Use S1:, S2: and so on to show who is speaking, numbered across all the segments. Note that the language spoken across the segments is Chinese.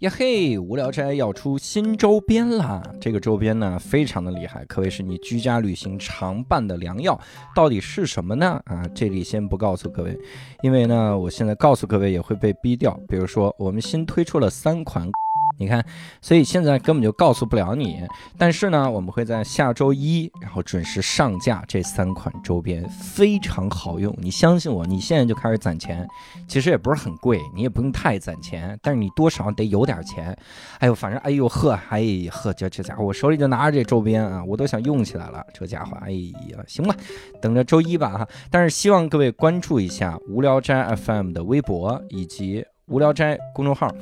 S1: 呀嘿，无聊斋要出新周边啦！这个周边呢，非常的厉害，可谓是你居家旅行常伴的良药。到底是什么呢？啊，这里先不告诉各位，因为呢，我现在告诉各位也会被逼掉。比如说，我们新推出了三款。你看，所以现在根本就告诉不了你。但是呢，我们会在下周一，然后准时上架这三款周边，非常好用。你相信我，你现在就开始攒钱，其实也不是很贵，你也不用太攒钱，但是你多少得有点钱。哎呦，反正哎呦呵，哎呵，这这家伙，我手里就拿着这周边啊，我都想用起来了。这家伙，哎呀，行吧，等着周一吧哈。但是希望各位关注一下无聊斋 FM 的微博以及无聊斋公众号。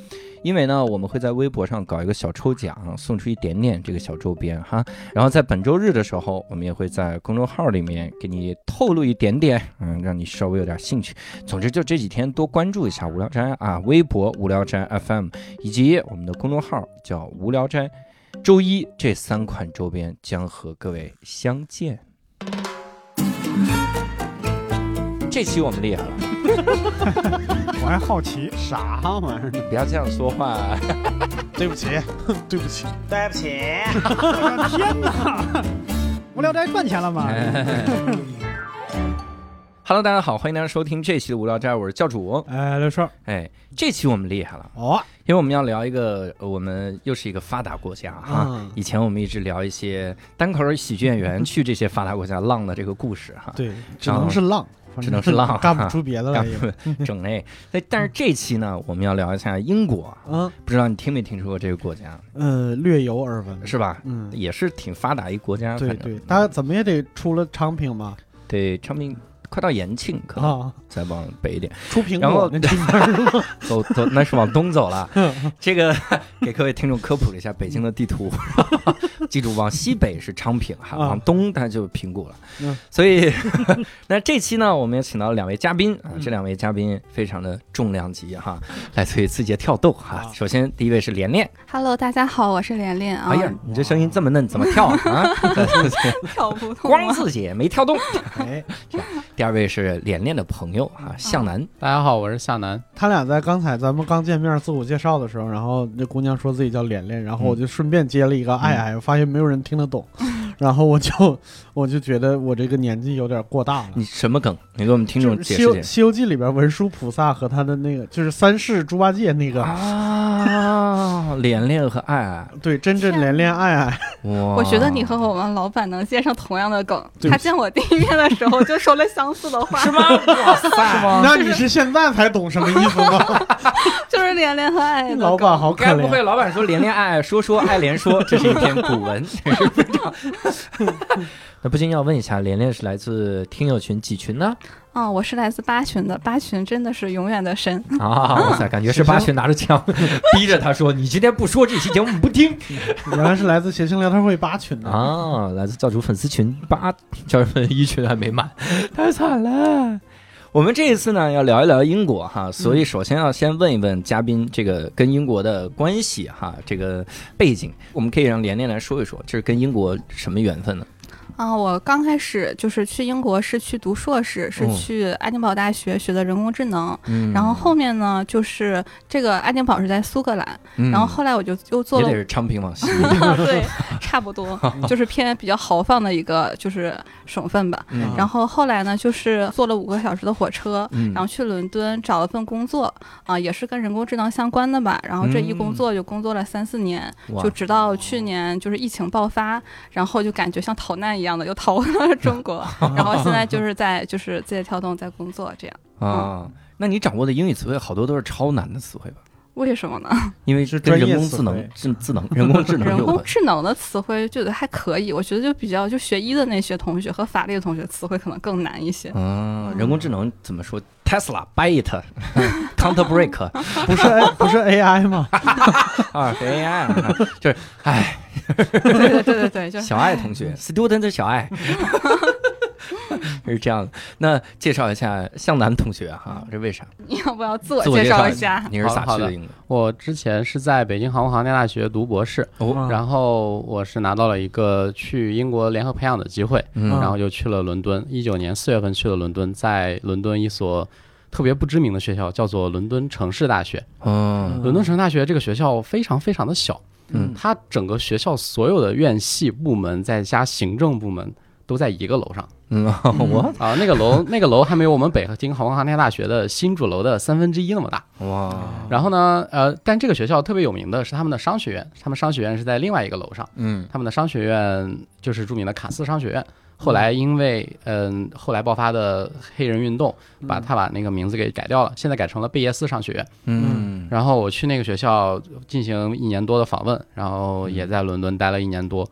S1: 因为呢，我们会在微博上搞一个小抽奖，送出一点点这个小周边哈。然后在本周日的时候，我们也会在公众号里面给你透露一点点，嗯，让你稍微有点兴趣。总之，就这几天多关注一下无聊斋啊，微博无聊斋 FM 以及我们的公众号叫无聊斋。周一这三款周边将和各位相见。这期我们厉害了，
S2: 我还好奇，
S3: 啥玩意儿？
S1: 不要这样说话。
S2: 对不起，对不起，
S3: 对不起。
S2: 天哪！无聊斋赚钱了吗
S1: ？Hello，大家好，欢迎大家收听这期的无聊斋，我是教主。
S2: 哎，刘硕，
S1: 哎，这期我们厉害了，
S2: 哦，
S1: 因为我们要聊一个，呃我们又是一个发达国家哈。
S2: 嗯
S1: 以前我们一直聊一些单口喜剧演员去这些发达国家浪的这个故事哈，
S2: 对，只能是浪，
S1: 只能是浪
S2: 干不出别的来
S1: 干
S2: 也。
S1: 不 整那。但但是这期呢，我们要聊一下英国，
S2: 嗯
S1: 不知道你听没听说过这个国家，
S2: 呃，略有耳闻，
S1: 是吧？
S2: 嗯，
S1: 也是挺发达一国家，
S2: 对对，它怎么也得出了昌平吧？
S1: 对，昌平快到延庆，可能
S2: 啊，
S1: 再往北一点。
S2: 出平
S1: 然后？走走，那是往东走了。这个 给各位听众科普了一下北京的地图，记住往西北是昌平哈，
S2: 啊
S1: 往东它就平谷了。
S2: 嗯
S1: 所以那这期呢，我们也请到了两位嘉宾啊，这两位嘉宾非常的重量级哈，来自于字节跳动哈。
S2: 啊
S1: 首先第一位是连连
S4: ，Hello，大家好，我是连连啊。
S1: 哎呀，你这声音这么嫩，怎么跳啊？啊
S4: 跳不动
S1: 光
S4: 啊
S1: 字节没跳动。
S2: 哎，
S1: 第二位是连连的朋友啊，向南。
S3: 大家好，我是向南。
S2: 他俩在刚才咱们刚见面自我介绍的时候，然后那姑娘说自己叫连连，然后我就顺便接了一个爱爱，我发现没有人听得懂，然后我就我就觉得我这个年纪有点过大了。
S1: 你什么梗？你给我们听众解释解释。
S2: 西游记》里边文殊菩萨和他的那个，就是三世猪八戒那个，
S1: 啊，连连和爱爱，
S2: 对，真正连连爱爱，
S1: 哇！
S4: 我觉得你和我们老板能接上同样的梗。他见我第一面的时候就说了相似的话，
S1: 是吗？哇塞，是吗？
S2: 那你是现在才懂什么意思吗？
S4: 就是连连和爱爱。
S2: 老板好可怜
S1: 该不会。老板说连连爱爱说说爱连说，这是一篇古文，这是非常。那不禁要问一下，连连是来自听友群几群呢？
S4: 哦，我是来自八群的，八群真的是永远的神。
S1: 啊，哇塞，感觉是 八群拿着枪 逼着他说：“你今天不说这期节目，我们不听。
S2: 原来是来自谐星聊天会八群”的，
S1: 啊，来自教主粉丝群八，教主粉一群还没满，太惨了。我们这一次呢，要聊一聊英国哈，所以首先要先问一问嘉宾这个跟英国的关系哈，这个背景，我们可以让连连来说一说，这是跟英国什么缘分呢？
S4: 啊，我刚开始就是去英国是去读硕士，是
S1: 哦
S4: 去爱丁堡大学学的人工智能。
S1: 嗯
S4: 然后后面呢，就是这个爱丁堡是在苏格兰，
S1: 嗯
S4: 然后后来我就又做了
S1: 也得是昌平往西，
S4: 对，差不多，就是偏比较豪放的一个就是省份吧。
S1: 嗯
S4: 然后后来呢，就是坐了五个小时的火车，
S1: 嗯
S4: 然后去伦敦找了份工作，啊、也是跟人工智能相关的吧。然后这一工作就工作了三四年，
S1: 哇
S4: 就直到去年就是疫情爆发，然后就感觉像逃难一样的又逃回了中国，然后现在就是在就是字节跳动在工作这样。
S1: 啊，那你掌握的英语词汇好多都是超难的词汇吧？
S4: 为什么呢？
S1: 因为
S2: 是
S1: 跟
S2: 专业词
S1: 人工智能
S2: 汇、
S1: 智智能、人工智能
S4: 人工。智能的词汇觉得还可以，我觉得就比较就学医的那些同学和法律的同学词汇可能更难一些。
S1: 嗯，人工智能怎么说？Tesla、Byte、Counter Break
S2: 不是 A 不是 AI 吗？
S1: 啊，AI 就是，哎，
S4: 对对对对对，就
S1: 小爱同学，Student 小爱，是这样的。那介绍一下向南同学哈，这为啥？
S4: 你要不要自我介绍
S1: 绍
S4: 一下？
S1: 你是咋去的英国？
S3: 我之前是在北京航空航天大学读博士，
S1: 哦，
S3: 然后我是拿到了一个去英国联合培养的机会，
S1: 嗯
S3: 然后就去了伦敦。一九年四月份去了伦敦，在伦敦一所。特别不知名的学校，叫做伦敦城市大学。
S1: 嗯
S3: 伦敦城市大学这个学校非常非常的小，
S1: 嗯
S3: 它整个学校所有的院系部门再加行政部门都在一个楼上
S1: 嗯，我
S3: 啊，那个楼 那个楼还没有我们北京航空航天大学的新主楼的三分之一那么大。
S1: 哇，
S3: 然后呢，呃，但这个学校特别有名的是他们的商学院，他们商学院是在另外一个楼上，
S1: 嗯。
S3: 他们的商学院就是著名的卡斯商学院。后来因为嗯、后来爆发的黑人运动，把他把那个名字给改掉了，现在改成了贝叶斯商学院。
S1: 嗯。
S3: 然后我去那个学校进行一年多的访问，然后也在伦敦待了一年多，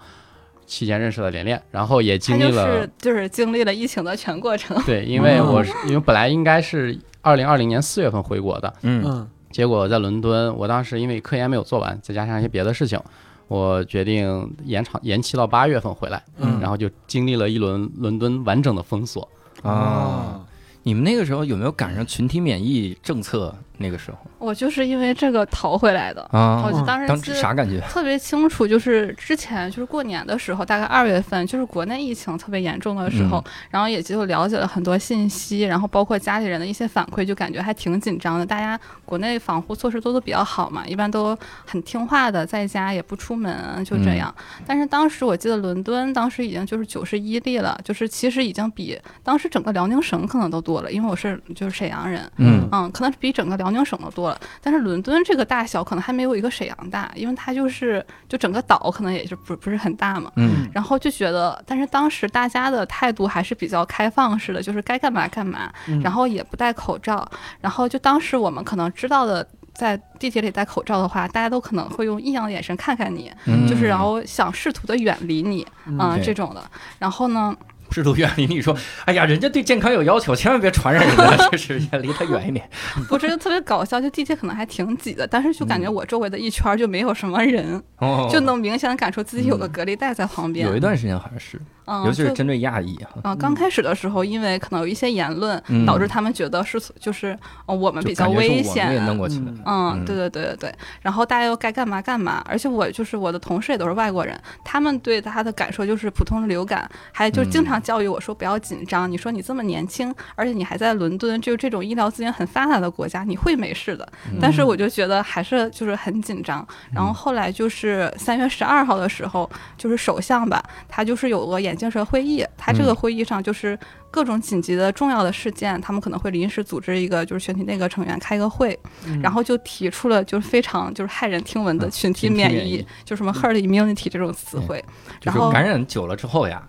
S3: 期间认识了连连，然后也经历了
S4: 是就是经历了疫情的全过程。
S3: 对，因为
S2: 哦
S3: 我是因为本来应该是二零二零年四月份回国的，
S1: 嗯
S2: 嗯
S3: 结果在伦敦，我当时因为科研没有做完，再加上一些别的事情，我决定延长延期到八月份回来，
S1: 嗯
S3: 然后就经历了一轮伦敦完整的封锁。
S1: 啊，你们那个时候有没有赶上群体免疫政策？那个时候
S4: 我就是因为这个逃回来的，
S1: 啊
S4: 我就当时
S1: 当时啥感觉？
S4: 特别清楚，就是之前就是过年的时候，大概二月份，就是国内疫情特别严重的时候，然后也就了解了很多信息，然后包括家里人的一些反馈，就感觉还挺紧张的。大家国内防护措施做得比较好嘛，一般都很听话的，在家也不出门，就这样。但是当时我记得伦敦当时已经就是九十一例了，就是其实已经比当时整个辽宁省可能都多了，因为我是就是沈阳人，
S1: 嗯
S4: 嗯，可能比整个辽宁省的多了，但是伦敦这个大小可能还没有一个沈阳大，因为它就是就整个岛可能也是不不是很大嘛。
S1: 嗯
S4: 然后就觉得，但是当时大家的态度还是比较开放式的，就是该干嘛干嘛，
S2: 嗯
S4: 然后也不戴口罩。然后就当时我们可能知道的，在地铁里戴口罩的话，大家都可能会用异样的眼神看看你，
S1: 嗯
S4: 就是然后想试图的远离你，嗯、
S1: 对
S4: 这种的。然后呢，
S1: 试图远离你说，哎呀，人家对健康有要求，千万别传染人家，就是也离他远一点。
S4: 不是就特别搞笑，就地铁可能还挺挤的，但是就感觉我周围的一圈就没有什么人，
S1: 哦
S4: 就能明显的感受自己有个隔离带在旁边。
S1: 有一段时间好像是，
S4: 嗯，
S1: 尤其是针对亚裔哈，
S4: 啊、刚开始的时候，因为可能有一些言论，
S1: 嗯
S4: 导致他们觉得是就是、呃我们比较危险。
S2: 嗯
S4: 嗯，
S1: 嗯
S4: 对对对对对，然后大家又该干嘛干嘛，而且我就是我的同事也都是外国人，他们对他的感受就是普通的流感，还就是经
S1: 嗯
S4: 常教育我说不要紧张，你说你这么年轻，而且你还在伦敦，就是这种医疗资源很发达的国家，你会没事的。
S1: 嗯
S4: 但是我就觉得还是就是很紧张。然后后来就是三月十二号的时候，就是首相吧，他就是有个眼镜蛇会议，他这个
S1: 嗯
S4: 会议上就是各种紧急的重要的事件，他们可能会临时组织一个就是全体内阁成员开个会，
S2: 嗯
S4: 然后就提出了就是非常就是骇人听闻的
S1: 啊
S4: 群体免疫，
S1: 免疫
S4: 就什么 herd immunity 这种词汇。
S1: 就是
S4: 然后
S1: 感染久了之后呀，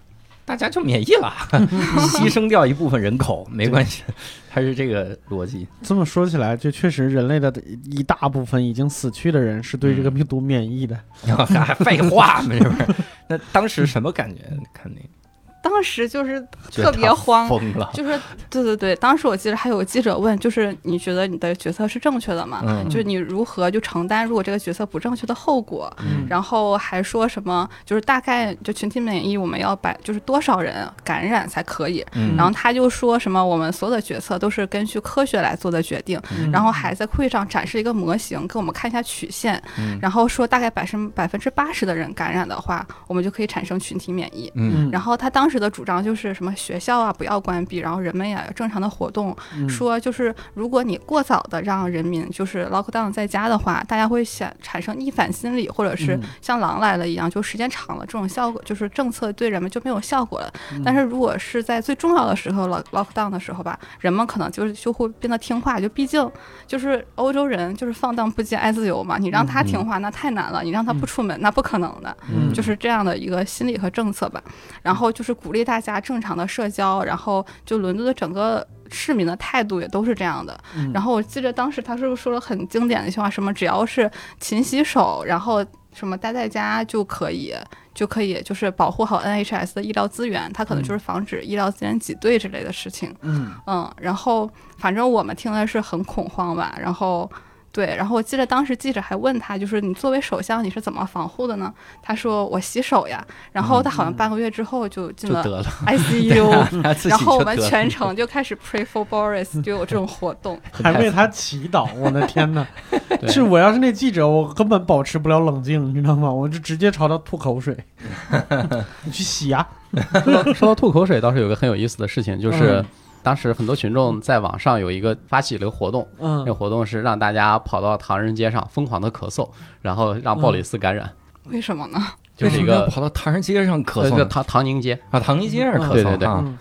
S1: 大家就免疫了，牺牲掉一部分人口没关系，它是这个逻辑。
S2: 这么说起来，就确实人类的一大部分已经死去的人是对这个病毒免疫的。
S1: 还 废话嘛，是不是？那当时什么感觉？看那个
S4: 当时就是特别慌，
S1: 疯了。
S4: 就是对对对，当时我记得还有记者问，就是你觉得你的决策是正确的吗？
S1: 嗯
S4: 就是你如何就承担如果这个决策不正确的后果？
S2: 嗯
S4: 然后还说什么，就是大概就群体免疫，我们要百就是多少人感染才可以？
S1: 嗯
S4: 然后他就说什么，我们所有的决策都是根据科学来做的决定，
S2: 嗯
S4: 然后还在会上展示一个模型，给我们看一下曲线，
S1: 嗯
S4: 然后说大概百分百分之八十的人感染的话，我们就可以产生群体免疫。
S1: 嗯
S4: 然后他当时的主张就是什么学校啊不要关闭，然后人们也要正常的活动，
S2: 嗯
S4: 说就是如果你过早的让人民就是 lock down 在家的话，大家会想产生逆反心理，或者是
S2: 嗯
S4: 像狼来了一样，就时间长了这种效果，就是政策对人们就没有效果了。
S2: 嗯
S4: 但是如果是在最重要的时候 lock lock down 的时候吧，人们可能就是就会变得听话，就毕竟就是欧洲人就是放荡不羁爱自由嘛，你让他听话那太难了，你让他不出门那不可能的。
S2: 嗯
S4: 就是这样的一个心理和政策吧。然后就是鼓励大家正常的社交，然后就伦敦的整个市民的态度也都是这样的。
S2: 嗯
S4: 然后我记得当时他是不是说了很经典的一句话，什么只要是勤洗手，然后什么待在家就可以。就可以就是保护好 NHS 的医疗资源，它可能就是防止医疗资源挤兑之类的事情。
S2: 嗯
S4: 嗯，然后反正我们听的是很恐慌吧，然后对，然后我记得当时记者还问他，就是你作为首相你是怎么防护的呢？他说我洗手呀，然后他好像半个月之后就进了，ICU，然后我们全程就开始 pray for Boris，就有这种活动。
S2: 还为他祈祷，我的天哪！
S3: 对
S2: 是我要是那记者，我根本保持不了冷静，你知道吗？我就直接朝他吐口水。你去洗呀、
S3: 说到说到吐口水，倒是有个很有意思的事情，就是
S2: 嗯
S3: 当时很多群众在网上有一个发起了一个活动，嗯那个
S2: 嗯，
S3: 活动是让大家跑到唐人街上疯狂的咳嗽，然后让鲍里斯感染，
S4: 为什么呢？
S3: 就是一
S1: 为什么要
S3: 个
S1: 跑到唐人街上咳嗽
S3: 唐唐宁街，
S1: 啊，唐宁街上咳
S3: 对对对
S1: 嗽啊。
S2: 嗯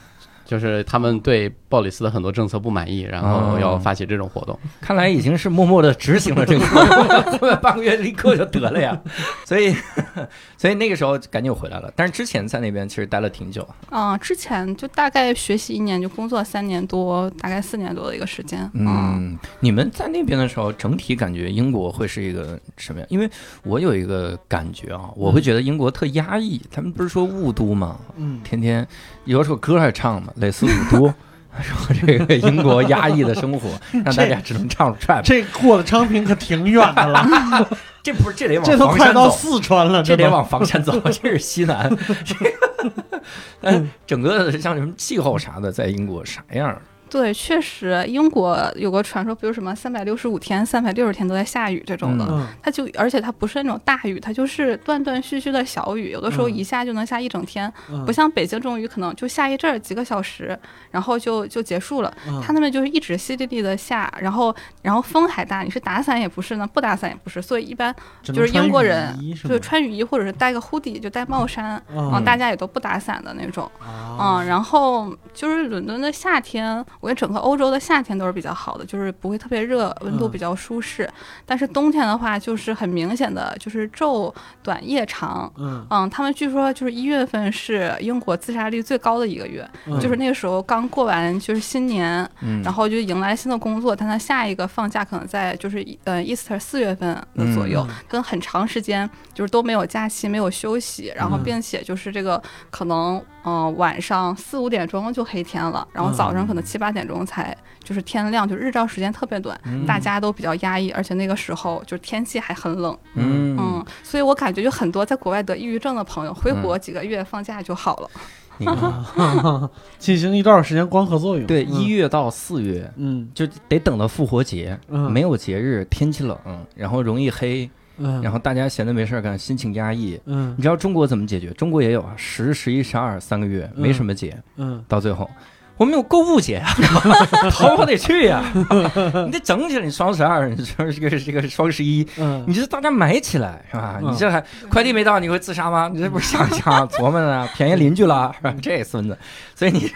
S3: 就是他们对鲍里斯的很多政策不满意，然后要发起这种活动。
S1: 看来已经是默默的执行了这个，后 面 半个月立刻就得了呀。所以，所以那个时候赶紧回来了。但是之前在那边其实待了挺久。
S4: 嗯，之前就大概学习一年，就工作三年多，大概四年多的一个时间。嗯，
S1: 嗯，你们在那边的时候，整体感觉英国会是一个什么样？因为我有一个感觉啊，我会觉得英国特压抑。他们不是说雾都吗？
S2: 嗯，
S1: 天天有首歌还唱嘛，类似雾都。说这个英国压抑的生活，让大家只能唱 trap。
S2: 这过了昌平可挺远的了，
S1: 这不是这得往
S2: 这都快到，四川了，
S1: 这得往房山走，这是西南。这个，但整个像什么气候啥的，在英国啥样？
S4: 对，确实，英国有个传说，比如什么三百六十五天、三百六十天都在下雨这种的，
S2: 嗯
S4: 它就而且它不是那种大雨，它就是断断续续的小雨，有的时候
S2: 嗯
S4: 一下就能下一整天，
S2: 嗯
S4: 不像北京这种雨可能就下一阵儿几个小时，然后就就结束了。
S2: 嗯
S4: 它那边就是一直淅沥沥的下，然后然后风还大，你是打伞也不是呢，不打伞也不是，所以一般就是英国人就穿雨衣或者是戴个 hoodie 就戴帽衫，
S2: 嗯
S4: 嗯，大家也都不打伞的那种。
S2: 啊
S4: 嗯，然后就是伦敦的夏天，我觉得整个欧洲的夏天都是比较好的，就是不会特别热，温度
S2: 嗯
S4: 比较舒适。但是冬天的话，就是很明显的就是昼短夜长。
S2: 嗯
S4: 嗯，他们据说就是一月份是英国自杀率最高的一个月，
S2: 嗯
S4: 就是那个时候刚过完就是新年，
S1: 嗯，
S4: 然后就迎来新的工作，但他下一个放假可能在就是呃 Easter 四月份的左右，跟很长时间就是都没有假期，没有休息，然后
S2: 嗯
S4: 并且就是这个可能嗯、呃晚上四五点钟就黑天了，然后早上可能七八点钟才就是天亮，就日照时间特别短，
S1: 嗯。
S4: 大家都比较压抑，而且那个时候就是天气还很冷，
S1: 嗯。
S4: 嗯，所以我感觉就很多在国外得抑郁症的朋友回国几个月放假就好了。
S1: 你看
S2: 啊进行一段时间光合作用。
S1: 对，
S2: 嗯。
S1: 一月到四月
S2: 嗯。
S1: 就得等到复活节，
S2: 嗯。
S1: 没有节日，天气冷，然后容易黑，
S2: 嗯，
S1: 然后大家闲的没事儿干，心情压抑。
S2: 嗯
S1: 你知道中国怎么解决？中国也有啊，十、十一、十二三个月没什么节，
S2: 嗯
S1: 到最后。我们有购物节啊、淘宝得去呀、你得整起来。你双十二，你说这个这个双十一，
S2: 嗯
S1: 你这大家买起来是吧？
S2: 嗯
S1: 你这还快递没到，你会自杀吗？你这不是想想琢磨呢，便宜邻居了，是吧？这孙子，所以你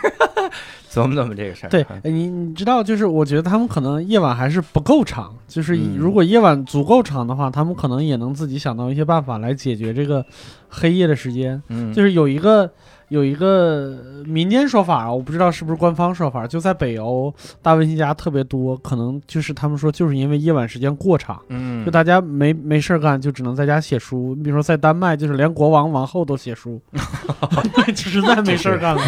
S1: 琢磨琢磨这个事儿。
S2: 对，哎你你知道，就是我觉得他们可能夜晚还是不够长，就是
S1: 嗯
S2: 如果夜晚足够长的话，他们可能也能自己想到一些办法来解决这个黑夜的时间。
S1: 嗯，
S2: 就是有一个有一个民间说法啊，我不知道是不是官方说法，就在北欧大文学家特别多，可能就是他们说就是因为夜晚时间过长。
S1: 嗯，
S2: 就大家没没事儿干，就只能在家写书。你比如说，在丹麦，就是连国王、王后都写书 就实在没事儿干了。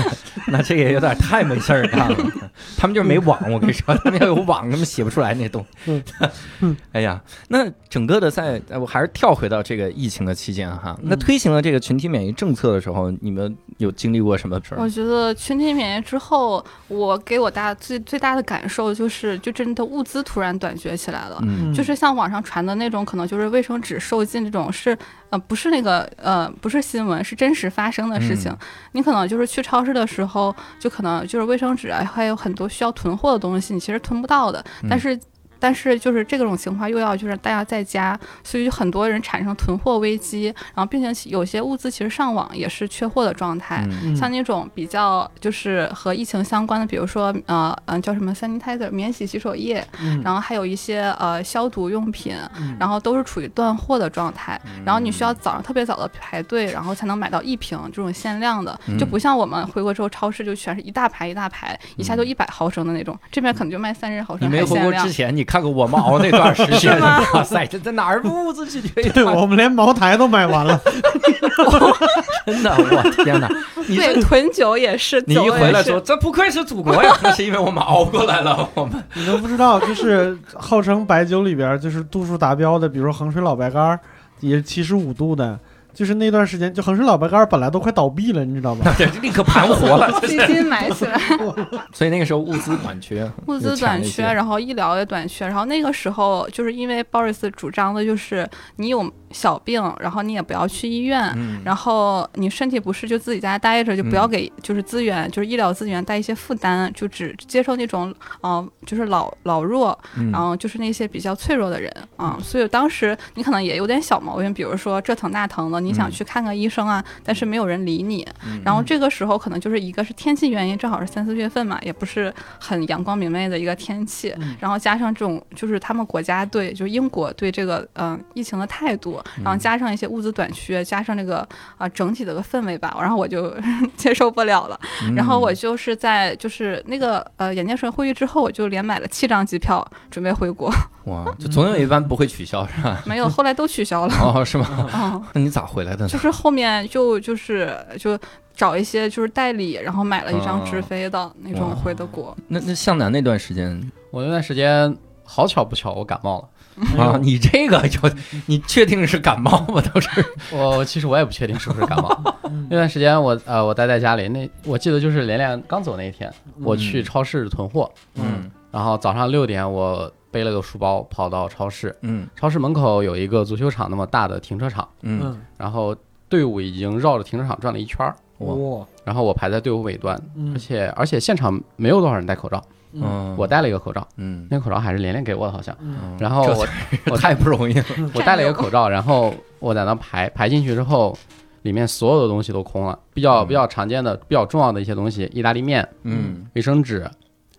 S1: 那这也有点太没事儿干了。他们就是没网，我跟你说，他们要有网，他们写不出来那东西。哎呀，那整个的在，呃我还是跳回到这个疫情的期间哈。那
S2: 嗯
S1: 推行了这个群体免疫政策的时候，你们有经历过什么事儿？
S4: 我觉得群体免疫之后，我给我大最最大的感受就是，就真的物资突然短缺起来了。
S1: 嗯
S4: 就是像网上传的那种，可能就是卫生纸受尽这种是，呃，不是那个，呃，不是新闻，是真实发生的事情。
S1: 嗯
S4: 你可能就是去超市的时候，就可能就是卫生纸啊，还有很多需要囤货的东西，你其实囤不到的。
S1: 嗯
S4: 但是，但是就是这种情况又要就是大家在家，所以很多人产生囤货危机，然后并且有些物资其实上网也是缺货的状态。像那种比较就是和疫情相关的，比如说呃嗯、叫什么 sanitizer 免洗洗手液，
S2: 嗯
S4: 然后还有一些呃消毒用品，
S2: 嗯
S4: 然后都是处于断货的状态。
S1: 嗯
S4: 然后你需要早上特别早的排队，然后才能买到一瓶这种限量的，
S1: 嗯
S4: 就不像我们回国之后超市就全是一大排一大排，一下就一百毫升的那种，这边可能就卖三十毫升
S1: 你没回
S4: 还限量
S1: 国之。前，你看看我们熬那段时间，哇塞，这这哪儿物资去缺
S2: 对，我们连茅台都买完了。
S1: 真的，我天哪！你
S4: 对，
S1: 这
S4: 囤酒也是，
S1: 你一回来说，这不愧是祖国呀，那是因为我们熬过来了，我们。
S2: 你都不知道，就是号称白酒里边儿就是度数达标的，比如说衡水老白干儿，也是七十五度的，就是那段时间，就恒生老白干本来都快倒闭了，你知道吗？
S1: 对，立刻盘活了。
S4: 基金买起来，
S1: 所以那个时候物资短缺，
S4: 物资短缺，然后医疗也短缺，然后那个时候就是因为 Boris 主张的就是你有小病，然后你也不要去医院，
S1: 嗯。
S4: 然后你身体不适就自己在家待着，就不要
S1: 嗯。
S4: 给就是资源，就是医疗资源带一些负担，就只接受那种嗯、呃就是老老弱，
S1: 嗯。
S4: 然后就是那些比较脆弱的人啊、所以当时你可能也有点小毛病，比如说这疼那疼的，你想
S1: 嗯。
S4: 去看个医生啊，但是没有人理你，
S1: 嗯。
S4: 然后这个时候可能就是一个是天气原因，正好是三四月份嘛，也不是很阳光明媚的一个天气，
S2: 嗯。
S4: 然后加上这种就是他们国家对就是英国对这个嗯、呃疫情的态度，
S1: 嗯
S4: 然后加上一些物资短缺，加上这个啊、整体的个氛围吧，然后我就 接受不了了。
S1: 嗯。
S4: 然后我就是在就是那个呃眼镜蛇会议之后，我就连买了七张机票准备回国，
S1: 哇，就总有一班不会取消是吧？
S4: 没有，后来都取消了。
S1: 哦，是吗？
S4: 哦，
S1: 那你咋回来的呢
S4: 就？是后面就就是就找一些就是代理，然后买了一张直飞的那种回的国。
S1: 那那向南那段时间
S3: 我那段时间好巧不巧，我感冒了。
S1: 啊，你这个有，你确定是感冒吗？都是
S3: 我我其实我也不确定是不是感冒。
S2: 嗯
S3: 那段时间我呃我待在家里，那我记得就是连连刚走那一天，我去超市囤货，
S1: 嗯
S3: 然后早上六点我背了个书包跑到超市，
S1: 嗯。
S3: 超市门口有一个足球场那么大的停车场，
S1: 嗯，
S2: 嗯。
S3: 然后队伍已经绕着停车场转了一圈儿，
S1: 哇。
S2: 哇
S3: 然后我排在队伍尾端，
S2: 嗯。
S3: 而且而且现场没有多少人戴口罩，
S1: 嗯，
S3: 我戴了一个口罩，
S1: 嗯，
S3: 那个口罩还是连连给我的好像，
S2: 嗯。
S3: 然后我
S1: 我太不容易了。
S3: 我戴了一个口罩，然后我在那排排进去之后，里面所有的东西都空了，比较
S1: 嗯。
S3: 比较常见的、比较重要的一些东西，意大利面、
S1: 嗯。
S3: 卫生纸，
S2: 嗯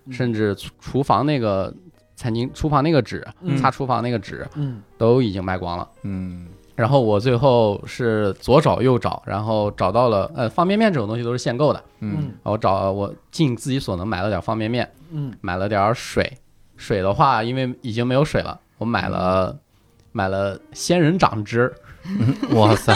S3: 甚至厨厨房那个餐巾、厨房那个纸、
S2: 嗯。
S3: 擦厨房那个纸
S2: 嗯。
S3: 都已经卖光了。
S1: 嗯。
S3: 然后我最后是左找右找，然后找到了呃方便面这种东西都是限购的，
S1: 嗯。
S3: 我找我尽自己所能买了点方便面，
S2: 嗯。
S3: 买了点水，水的话因为已经没有水了，我买了买了仙人掌汁，
S1: 嗯，哇塞，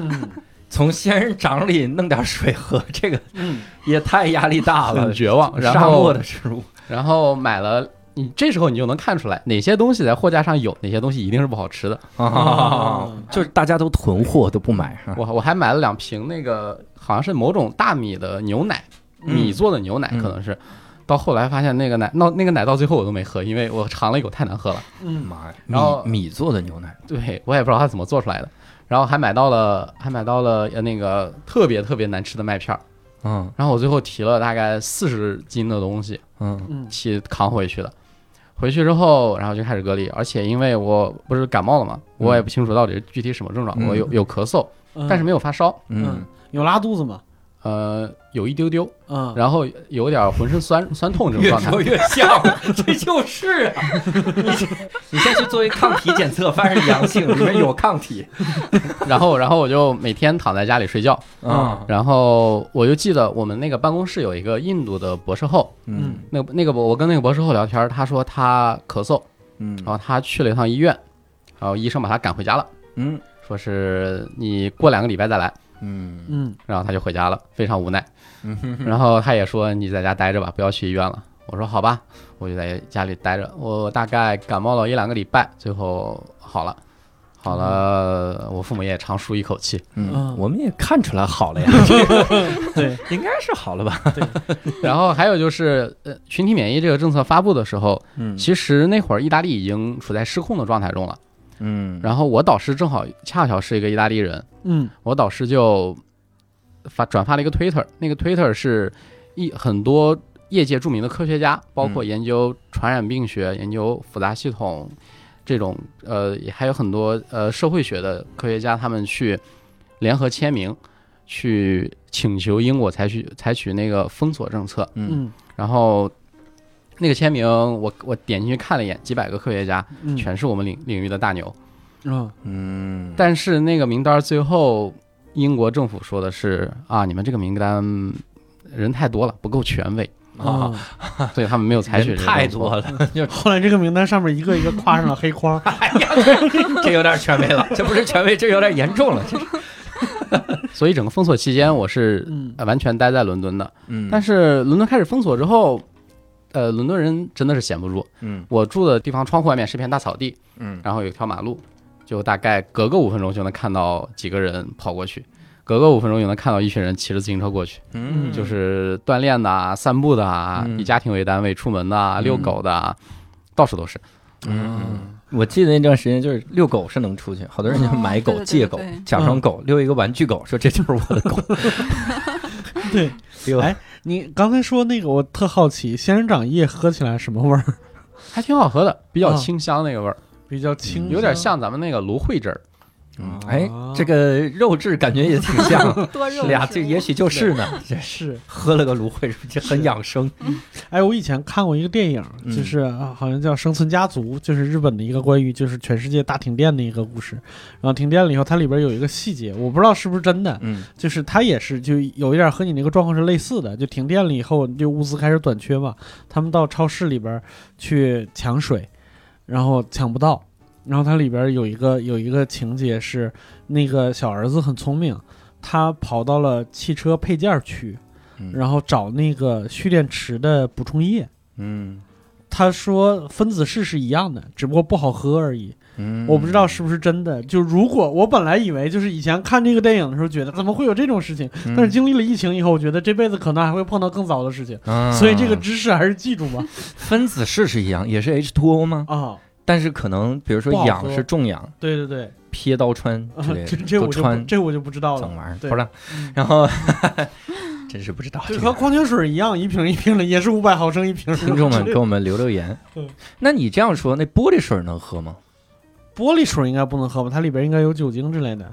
S2: 嗯
S1: 从仙人掌里弄点水喝，这个
S2: 嗯
S1: 也太压力大了
S3: 很，绝望。然
S1: 沙漠的食物。
S3: 然后买了。你这时候你就能看出来哪些东西在货架上有，哪些东西一定是不好吃的。
S1: 啊，就是大家都囤货都不买哈。
S3: 我我还买了两瓶那个好像是某种大米的牛奶，
S1: 嗯
S3: 米做的牛奶
S1: 嗯
S3: 可能是。到后来发现那个奶，那那个奶到最后我都没喝，因为我尝了一口太难喝了。
S2: 嗯
S1: 妈呀，
S3: 然后
S1: 米米做的牛奶，
S3: 对我也不知道它怎么做出来的。然后还买到了，还买到了呃那个特别特别难吃的麦片儿。
S1: 嗯
S3: 然后我最后提了大概四十斤的东西，
S1: 嗯
S2: 嗯
S3: 去扛回去的。回去之后，然后就开始隔离，而且因为我不是感冒了嘛，我也不清楚到底是具体什么症状。
S1: 嗯
S3: 我有有咳嗽，
S2: 嗯
S3: 但是没有发烧，
S1: 嗯
S2: 有拉肚子吗？
S3: 呃，有一丢丢，
S2: 嗯
S3: 然后有点浑身酸 酸痛这种状态越
S1: 说。越像，这就是啊！你你先去做一抗体检测，发现阳性，里面有抗体。
S3: 然后，然后我就每天躺在家里睡觉。
S1: 嗯
S3: 然后我就记得我们那个办公室有一个印度的博士后，
S1: 嗯
S3: 那个那个我跟那个博士后聊天，他说他咳嗽，
S1: 嗯
S3: 然后他去了一趟医院，然后医生把他赶回家了，
S1: 嗯
S3: 说是你过两个礼拜再来，
S1: 嗯
S2: 嗯
S3: 然后他就回家了，非常无奈。
S1: 嗯
S3: 然后他也说你在家待着吧，不要去医院了。我说好吧，我就在家里待着。我大概感冒了一两个礼拜，最后好了，好了，我父母也长舒一口气。
S1: 嗯，我们也看出来好了呀，
S2: 对，
S1: 应该是好了吧？
S3: 然后还有就是，呃，群体免疫这个政策发布的时候，
S1: 嗯
S3: 其实那会儿意大利已经处在失控的状态中了。
S1: 嗯。
S3: 然后我导师正好恰巧是一个意大利人，
S2: 嗯。
S3: 我导师就发转发了一个 Twitter，那个 Twitter 是一很多业界著名的科学家，包括
S1: 嗯
S3: 研究传染病学、研究复杂系统这种，呃，也还有很多呃社会学的科学家，他们去联合签名，去请求英国采取采取那个封锁政策。
S1: 嗯。
S2: 嗯。
S3: 然后那个签名我我点进去看了一眼，几百个科学家，
S2: 嗯
S3: 全是我们领领域的大牛。
S2: 嗯
S1: 嗯，
S3: 但是那个名单最后，英国政府说的是啊，你们这个名单人太多了，不够权威，
S1: 啊，
S2: 啊，
S3: 所以他们没有采取
S1: 人
S3: 这个动作。
S1: 太多了，就
S2: 后来这个名单上面一个一个跨上了黑框。
S1: 哎呀，这这有点权威了，这不是权威，这有点严重了，这是
S3: 所以整个封锁期间，我是
S2: 嗯
S3: 呃完全待在伦敦的。
S1: 嗯
S3: 但是伦敦开始封锁之后，呃，伦敦人真的是闲不住。
S1: 嗯
S3: 我住的地方窗户外面是一片大草地，
S1: 嗯
S3: 然后有一条马路，就大概隔个五分钟就能看到几个人跑过去，隔个五分钟就能看到一群人骑着自行车过去，
S1: 嗯
S3: 就是锻炼的啊、散步的啊、
S1: 嗯
S3: 以家庭为单位出门的啊、遛狗的啊，到处都是。
S1: 嗯，我记得那段时间就是遛狗是能出去，好多人就买狗借狗
S4: 对对，
S1: 假装狗遛一个玩具狗，说这就是我的狗。
S2: 对，
S1: 遛
S2: 哎你刚才说那个，我特好奇，仙人掌叶喝起来什么味儿？
S3: 还挺好喝的，比较
S2: 啊
S3: 清香那个味儿，
S2: 比较清，
S3: 有点像咱们那个芦荟汁儿。
S1: 嗯哎，这个肉质感觉也挺像，
S4: 多肉
S1: 俩
S4: 植物
S1: 这也许就是呢。这
S2: 是。
S1: 喝了个芦荟，这很养生。
S2: 哎，我以前看过一个电影，
S1: 嗯
S2: 就是、啊好像叫《生存家族》，就是日本的一个关于就是全世界大停电的一个故事。然后停电了以后，它里边有一个细节，我不知道是不是真的，
S1: 嗯
S2: 就是它也是就有一点和你那个状况是类似的，就停电了以后，就物资开始短缺嘛，他们到超市里边去抢水，然后抢不到，然后它里边有一个有一个情节是那个小儿子很聪明，他跑到了汽车配件区，
S1: 嗯
S2: 然后找那个蓄电池的补充液。
S1: 嗯
S2: 他说分子式是一样的，只不过不好喝而已。
S1: 嗯
S2: 我不知道是不是真的。就如果我本来以为就是以前看这个电影的时候，觉得怎么会有这种事情，
S1: 嗯
S2: 但是经历了疫情以后，我觉得这辈子可能还会碰到更糟的事情。
S1: 啊
S2: 所以这个知识还是记住吧。
S1: 分子式是一样，也是 H2O 吗？
S2: 啊，
S1: 但是可能比如说氧是重氧，
S2: 对对对，
S1: 撇刀穿
S2: 啊
S1: 之类的，
S2: 这这我就不
S1: 穿
S2: 这我就不知道了。
S1: 怎么玩意儿，
S2: 对
S1: 不知道。
S2: 嗯
S1: 然后 真是不知道这个。
S2: 就和矿泉水一样，一瓶一瓶的，也是五百毫升一瓶。
S1: 听众们 给我们留留言
S2: 嗯。
S1: 那你这样说，那玻璃水能喝吗？
S2: 玻璃水应该不能喝吧？它里边应该有酒精之类的。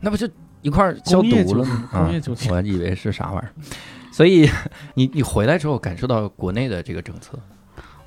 S1: 那不就一块儿消毒了吗？
S2: 工业酒精
S1: 啊我以为是啥玩意儿。所以 你你回来之后感受到国内的这个政策，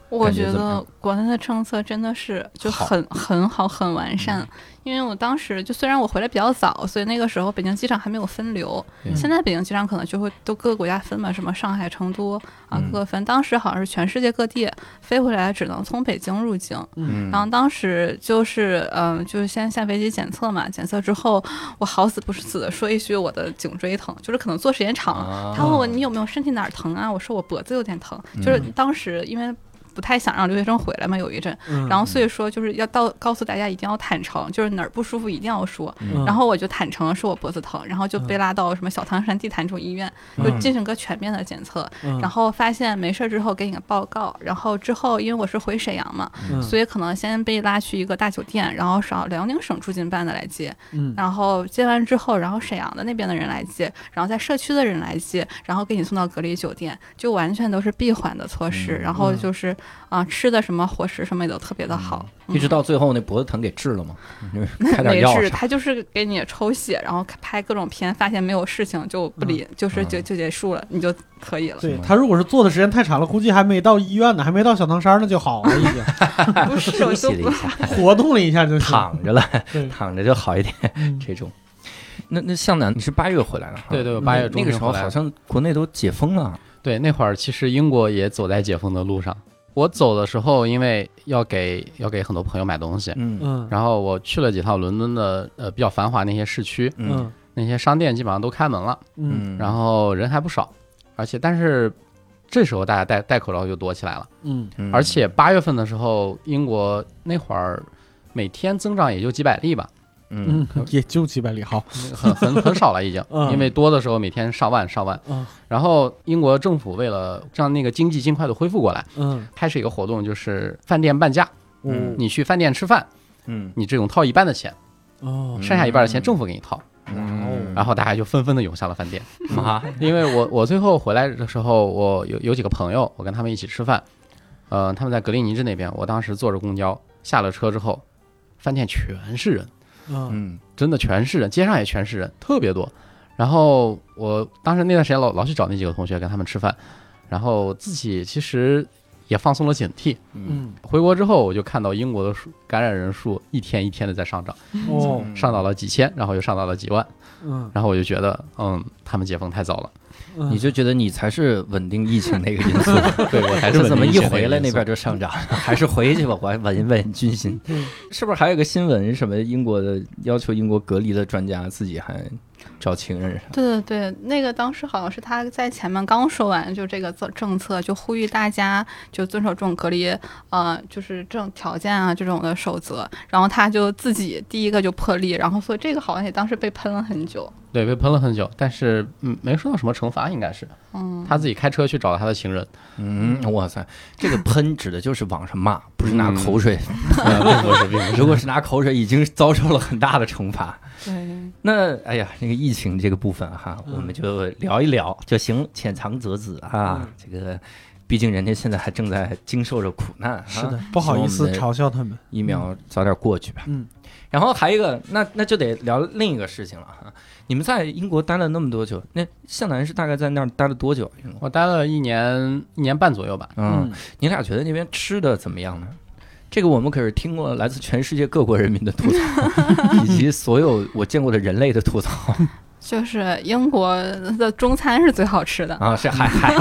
S4: 我觉得国内的政策真的是就
S1: 好。
S4: 很很好很完善，因为我当时就虽然我回来比较早，所以那个时候北京机场还没有分流，
S1: 嗯。
S4: 现在北京机场可能就会都各个国家分嘛，什么上海、成都啊
S1: 嗯。
S4: 各个分，当时好像是全世界各地飞回来只能从北京入境，
S1: 嗯。
S4: 然后当时就是，嗯、就是先下飞机检测嘛，检测之后，我好死不死的说一句我的颈椎疼，就是可能坐时间长了。
S1: 啊。
S4: 他问我你有没有身体哪儿疼啊？我说我脖子有点疼，就是
S1: 嗯
S4: 当时因为。不太想让留学生回来嘛，有一阵，
S2: 嗯
S4: 然后所以说就是要到告诉大家一定要坦诚，就是哪儿不舒服一定要说。
S1: 嗯。
S4: 然后我就坦诚说我脖子疼，然后就被拉到什么小汤山地坛这种医院，就
S1: 嗯
S4: 进行个全面的检测，
S2: 嗯。
S4: 然后发现没事儿之后给你个报告，然后之后因为我是回沈阳嘛，
S2: 嗯。
S4: 所以可能先被拉去一个大酒店，然后找辽宁省驻京办的来接，
S2: 嗯。
S4: 然后接完之后，然后沈阳的那边的人来接，然后在社区的人来接，然后给你送到隔离酒店，就完全都是闭环的措施。
S1: 嗯
S4: 然后就是啊、吃的什么伙食什么也都特别的好，
S1: 一直到最后那脖子疼给治了吗？就是 开点
S4: 没治，他就是给你抽血，然后拍各种片，发现没有事情就不理，就是就
S1: 嗯
S4: 就结束了，你就可以了。
S2: 对他如果是坐的时间太长了，估计还没到医院呢，还没到小汤山呢就好了，已经
S4: 不是，我
S1: 休息了一下，
S2: 活动了一下就行。
S1: 躺着了，躺着就好一点。
S2: 嗯
S1: 这种。那那向南，你是八月回来的哈？
S3: 对对，八月中
S1: 那个
S3: 旬回来
S1: 时候好像国内都解封了。
S3: 对，那会儿其实英国也走在解封的路上。我走的时候，因为要给要给很多朋友买东西，
S1: 嗯。
S2: 嗯。
S3: 然后我去了几趟伦敦的呃比较繁华那些市区，
S2: 嗯。
S3: 那些商店基本上都开门了，
S2: 嗯。
S3: 然后人还不少，而且但是这时候大家戴戴口罩就多起来了，
S2: 嗯。
S1: 嗯
S3: 而且八月份的时候，英国那会儿每天增长也就几百例吧，
S1: 嗯。
S2: 嗯，也就几百里好。
S3: 很很很少了已经
S2: 嗯，
S3: 因为多的时候每天上万上万。
S2: 嗯。
S3: 然后英国政府为了让那个经济尽快的恢复过来，
S2: 嗯。
S3: 开始一个活动，就是饭店半价，
S1: 嗯。
S3: 你去饭店吃饭，
S1: 嗯。
S3: 你这种掏一半的钱，
S2: 哦。
S3: 剩下一半的钱政府给你掏，
S1: 嗯，
S3: 然后大家就纷纷的涌向了饭店。
S1: 妈
S3: 因为我我最后回来的时候，我有有几个朋友，我跟他们一起吃饭，呃，他们在格林尼治那边，我当时坐着公交下了车之后，饭店全是人，
S2: 嗯
S1: 嗯
S3: 真的全是人，街上也全是人，特别多。然后我当时那段时间老老去找那几个同学跟他们吃饭，然后自己其实也放松了警惕。
S1: 嗯
S2: 嗯
S3: 回国之后，我就看到英国的数感染人数一天一天的在上涨，
S2: 哦
S3: 上到了几千，然后又上到了几万，
S2: 嗯。
S3: 然后我就觉得，嗯，他们解封太早了，
S2: 嗯，
S1: 你就觉得你才是稳定疫情那个因素，
S3: 对我还是
S1: 这怎么一回来那边就上涨？还是回去吧，我还稳一稳军心。
S2: 嗯。
S1: 是不是还有个新闻，什么英国的要求英国隔离的专家自己还找情人啥的。
S4: 对对对，那个当时好像是他在前面刚说完，就这个政政策，就呼吁大家就遵守这种隔离，呃，就是这种条件啊这种的守则，然后他就自己第一个就破例，然后所以这个好像也当时被喷了很久。
S3: 对，被喷了很久，但是嗯，没受到什么惩罚，应该是
S4: 嗯，
S3: 他自己开车去找他的情人，
S1: 嗯，哇塞，这个喷指的就是网上骂，不是拿口水。
S3: 嗯并不是，并不是。
S1: 如果是拿口水，已经遭受了很大的惩罚。
S4: 对，
S1: 那哎呀，那个疫情这个部分哈，我们就聊一聊就行，浅尝辄止啊。
S2: 嗯
S1: 这个，毕竟人家现在还正在经受着苦难啊。
S2: 是的，不好意思嘲笑他们。
S1: 疫苗早点过去吧。
S2: 嗯，
S1: 然后还有一个，那那就得聊另一个事情了哈。你们在英国待了那么多久，那向南是大概在那儿待了多久？
S3: 我待了一年一年半左右吧。
S1: 嗯，你俩觉得那边吃的怎么样呢？这个我们可是听过来自全世界各国人民的吐槽，以及所有我见过的人类的吐槽
S4: 就是英国的中餐是最好吃的。
S1: 啊！是还还，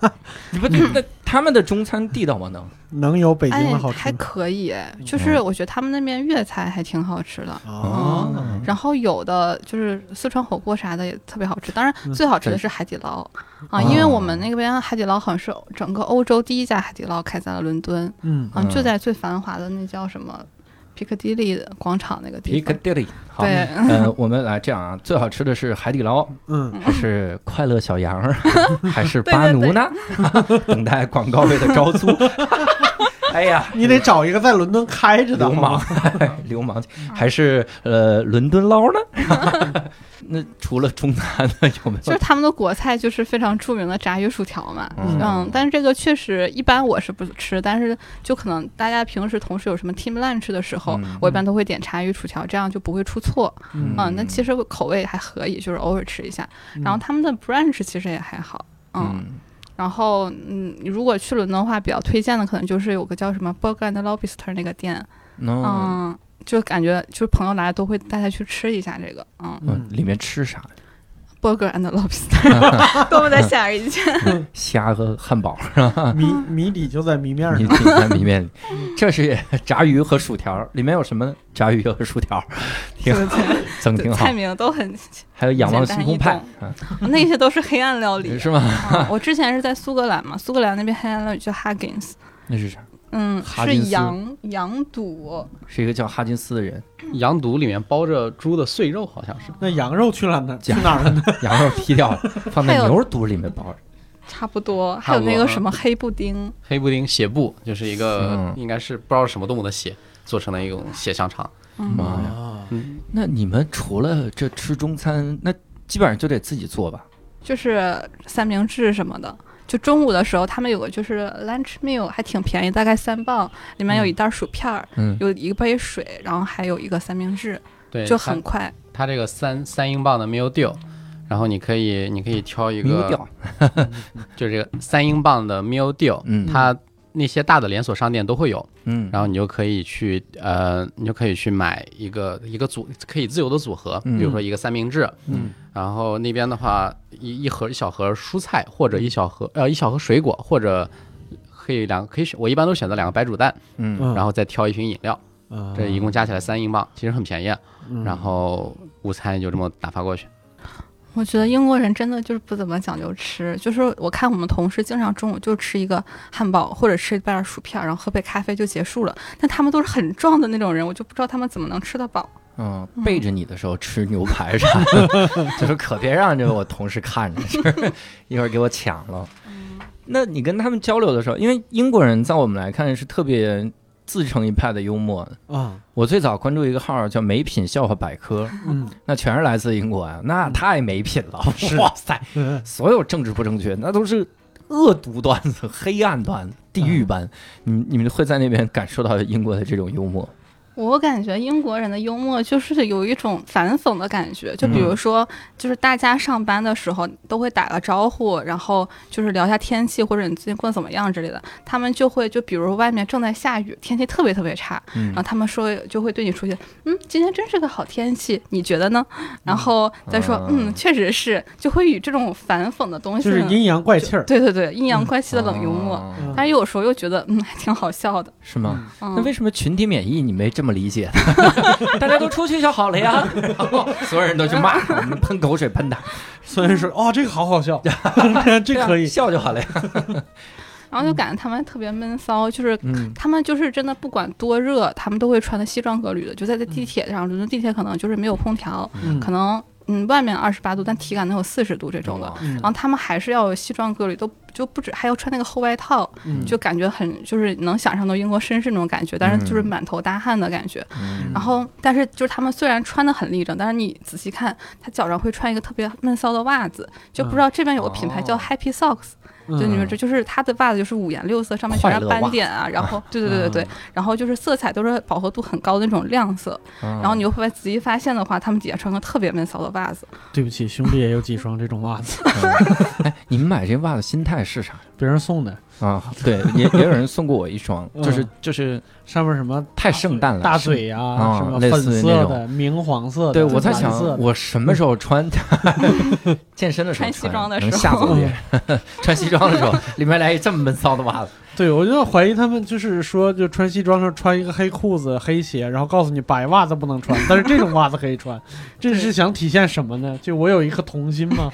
S1: 你不那他们的中餐地道吗？能？
S2: 能有北京
S4: 哎
S2: 的好，吃
S4: 还？可以，就是我觉得他们那边粤菜还挺好吃的。
S2: 哦，
S4: 然后有的就是四川火锅啥的也特别好吃，当然
S2: 嗯。
S4: 最好吃的是海底捞。啊，因为我们那边海底捞好像是整个欧洲第一家海底捞开在了伦敦。
S2: 嗯。
S4: 啊，
S1: 嗯。
S4: 就在最繁华的那叫什么皮克迪利广场那个地方。
S1: Piccadilly 好，
S4: 对，
S1: 呃，我们来这样啊，最好吃的是海底捞，
S2: 嗯，
S1: 还是快乐小羊，还是巴奴呢？等待广告位的招租。哎呀，
S2: 你得找一个在伦敦开着的
S1: 流氓，流氓，还是呃伦敦捞呢？那除了中餐呢，有没有？
S4: 就是他们的国菜就是非常著名的炸鱼薯条嘛，
S1: 嗯
S4: 嗯，但是这个确实一般我是不吃，但是就可能大家平时同事有什么 team lunch 的时候，
S1: 嗯
S4: 我一般都会点炸鱼薯条，这样就不会出错。
S2: 嗯
S4: 嗯，那其实口味还可以，就是偶尔吃一下。然后他们的 brunch 其实也还好，嗯。
S1: 嗯
S4: 然后，嗯，如果去伦敦的话，比较推荐的可能就是有个叫什么 Burger and Lobster 那个店，
S1: 嗯
S4: 嗯，就感觉就是朋友来都会带他去吃一下这个，嗯。
S1: 嗯，里面吃啥？
S4: ，Burger and Lobster，多么的显而易见。
S1: 虾和汉堡是吧？
S2: 谜谜底就在谜面
S1: 里，
S2: 谜
S1: 底在谜面里，这是炸鱼和薯条，里面有什么呢？炸鱼和薯条，挺好，整挺好
S4: 菜。名都很，
S1: 还有仰望星空派啊，
S4: 那些都是黑暗料理。
S1: 是吗？
S4: 嗯我之前是在苏格兰嘛，苏格兰那边黑暗料理叫 Huggins，
S1: 那是啥？
S4: 嗯，是
S1: 哈金斯
S4: 羊羊肚，
S1: 是一个叫哈金斯的人，
S3: 羊肚里面包着猪的碎肉，好像是。
S2: 那羊肉去了哪？去哪儿了呢？
S1: 羊肉剔掉了，放在
S4: 还有
S1: 牛肚里面包着。
S4: 差不多，还有那个什么黑布丁，
S3: 黑布丁血布就是一个
S1: 嗯
S3: 应该是不知道是什么动物的血做成的一种血香肠。
S4: 嗯，
S1: 妈呀！那你们除了这吃中餐，那基本上就得自己做吧？
S4: 就是三明治什么的。就中午的时候，他们有个就是 lunch meal，还挺便宜，大概三磅，里面有一袋薯片儿，
S1: 嗯，
S4: 有一杯水，然后还有一个三明治，
S3: 对，
S4: 就很快。
S3: 它这个三三英镑的 meal deal，然后你可以你可以挑一个。就这个三英镑的 meal deal，
S1: 嗯
S3: 它那些大的连锁商店都会有，
S1: 嗯，
S3: 然后你就可以去呃，你就可以去买一个一个组可以自由的组合，
S1: 嗯。
S3: 比如说一个三明治，
S2: 嗯，
S3: 然后那边的话一一盒一小盒蔬菜或者一小盒呃一小盒水果或者可以两可以选，我一般都选择两个白煮蛋，
S1: 嗯。
S2: 嗯
S3: 然后再挑一瓶饮料，
S2: 啊。
S3: 这一共加起来三英镑，其实很便宜，
S2: 嗯。
S3: 然后午餐就这么打发过去。
S4: 我觉得英国人真的就是不怎么讲究吃，就是我看我们同事经常中午就吃一个汉堡或者吃一半薯片，然后喝杯咖啡就结束了。但他们都是很壮的那种人，我就不知道他们怎么能吃得饱。
S1: 嗯，背着你的时候吃牛排啥的，就是可别让这个我同事看着，是 一会儿给我抢了。那你跟他们交流的时候，因为英国人在我们来看是特别自成一派的幽默。
S2: 啊，
S1: 我最早关注一个号叫“美品笑话百科
S2: 嗯”，
S1: 那全是来自英国啊，那太没品了！
S2: 是
S1: 哇塞，
S2: 嗯
S1: 所有政治不正确，那都是恶毒段子、黑暗段子、地狱般。你你们会在那边感受到英国的这种幽默？
S4: 我感觉英国人的幽默就是有一种反讽的感觉，就比如说，就是大家上班的时候都会打个招呼，然后就是聊一下天气或者你最近过得怎么样之类的。他们就会就比如外面正在下雨，天气特别特别差，
S1: 嗯
S4: 然后他们说就会对你出去，嗯，今天真是个好天气，你觉得呢？然后再说，
S1: 啊
S4: 嗯，确实是，就会以这种反讽的东西，
S2: 就是阴阳怪气儿。
S4: 对对对，阴阳怪气的冷幽默。但是有时候又觉得，嗯，还挺好笑的。
S1: 是吗？
S4: 嗯，
S1: 那为什么群体免疫你没这这么理解的，大家都出去就好了呀。然 后所有人都去骂，我们喷口水喷他，
S2: 所以说哦，这个好好笑，这可以。
S1: 笑就好了呀。
S4: 然后就感觉他们特别闷骚，就是
S1: 嗯
S4: 他们就是真的不管多热，他们都会穿的西装革履的，就在在地铁上，伦敦地铁可能就是没有空调，
S2: 嗯
S4: 可能嗯外面二十八度，但体感能有四十度这种的。
S2: 嗯。
S4: 然后他们还是要有西装革履，都就不止还要穿那个厚外套，
S2: 嗯。
S4: 就感觉很就是能想象到英国绅士那种感觉，但是就是满头大汗的感觉。
S1: 嗯。
S4: 然后，但是就是他们虽然穿的很立正，但是你仔细看，他脚上会穿一个特别闷骚的袜子，就不知道这边有个品牌叫
S1: 哦
S4: Happy Socks，、
S2: 嗯
S4: 就你们这就是他的袜子就是五颜六色，上面全是斑点啊，然后 对对对对对
S2: 嗯，
S4: 然后就是色彩都是饱和度很高的那种亮色，
S1: 然
S4: 然后你又会仔细发现的话，他们底下穿个特别闷骚的袜子，
S2: 对不起，兄弟也有几双这种袜子，
S1: 哎，你们买这袜子心态是啥？
S2: 别人送的，
S1: 啊？对，也也有人送过我一双，就是
S2: 嗯
S1: 就是
S2: 上面什么
S1: 太圣诞了，
S2: 大嘴呀，
S1: 啊
S2: 什么
S1: 类
S2: 粉色
S1: 似那种
S2: 的、明黄色的，
S1: 对，我在想我什么时候穿 健身的时候
S4: 穿西装的时候
S1: 吓走别人。穿西装的时候，里面来一这么闷骚的袜子，
S2: 对，我就怀疑他们就是说，就穿西装时候穿一个黑裤子、黑鞋，然后告诉你白袜子不能穿，但是这种袜子可以穿，这是想体现什么呢？就我有一颗童心嘛。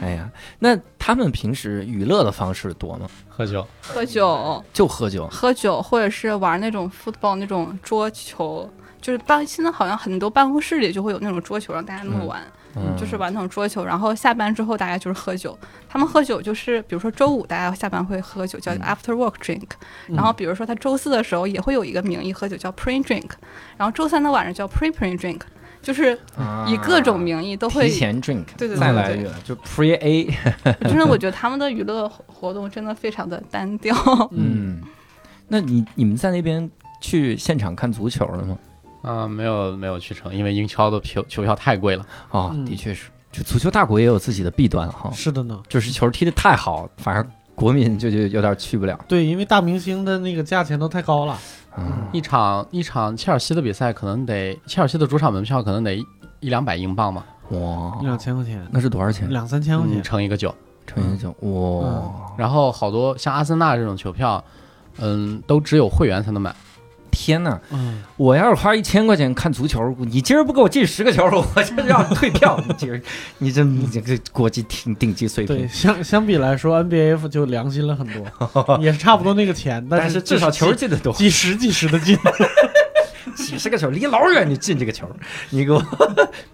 S1: 哎呀，那他们平时娱乐的方式多吗？
S3: 喝酒，
S4: 喝酒、
S1: 就喝酒，
S4: 喝酒，或者是玩那种 football 那种桌球。就是办，现在好像很多办公室里就会有那种桌球，让大家那么
S1: 嗯
S4: 玩。
S1: 嗯，
S4: 就是玩那种桌球，然后下班之后大家就是喝酒。他们喝酒就是，比如说周五大家下班会喝酒，叫
S1: 嗯
S4: after work drink。
S2: 嗯
S4: 然后比如说他周四的时候也会有一个名义喝酒叫 pre drink，然后周三的晚上叫 pre pre drink，就是以各种名义都会
S1: 啊提。前 drink，
S4: 对对对
S1: 再来一个就 pre A，
S4: 真的，我觉得他们的娱乐活动真的非常的单调。
S1: 嗯，那你你们在那边去现场看足球了吗？
S3: 啊、没有没有去成，因为英超的球球票太贵了。
S1: 哦，
S2: 嗯
S1: 的确是，就足球大国也有自己的弊端哈，
S2: 是的呢，
S1: 就是球踢得太好，反而国民就就有点去不了。
S2: 对，因为大明星的那个价钱都太高了。
S1: 嗯，
S3: 一场一场切尔西的比赛可能得切尔西的主场门票可能得一一两百英镑嘛，
S1: 哇
S2: 一，两千块钱，
S1: 那是多少钱？
S2: 两三千块
S3: 嗯，
S2: 钱。
S3: 乘一个九。
S1: 乘一个九，哇，
S3: 然后好多像阿森纳这种球票，嗯，都只有会员才能买。
S1: 天哪！
S2: 嗯，
S1: 我要是花一千块钱看足球，你今儿不给我进十个球，我就让你退票。你今儿，你这你这个国际顶顶级水
S2: 对，相相比来说，NBA 就良心了很多，也是差不多那个钱，
S1: 但是至少球进的多，
S2: 几十几十的进。
S1: 几十个球，离老远就进这个球，你给我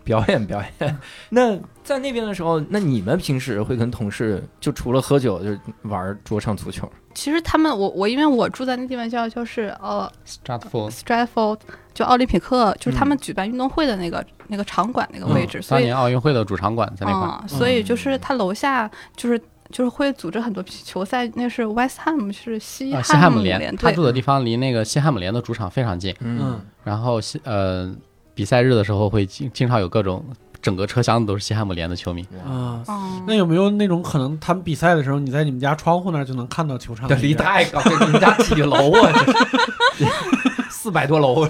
S1: 表演表演。那在那边的时候，那你们平时会跟同事就除了喝酒，就玩桌上足球？
S4: 其实他们，我我因为我住在那地方叫就是呃
S3: Stratford
S4: Stratford，就奥林匹克，就是他们
S1: 嗯
S4: 举办运动会的那个、那个场馆那个
S3: 嗯
S4: 位置，所以
S3: 当年奥运会的主场馆在那块。
S4: 嗯，所以就是他楼下就是就是会组织很多球赛，那是 West Ham 是西
S3: 啊，西汉姆
S4: 联，
S3: 他住的地方离那个西汉姆联的主场非常近。
S2: 嗯，
S3: 然后西呃比赛日的时候会经经常有各种整个车厢都是西汉姆联的球迷。
S2: 啊，
S4: 嗯，
S2: 那有没有那种可能，他们比赛的时候，你在你们家窗户那儿就能看到球场
S1: 对，离太高，这你们家几楼啊？四百多楼，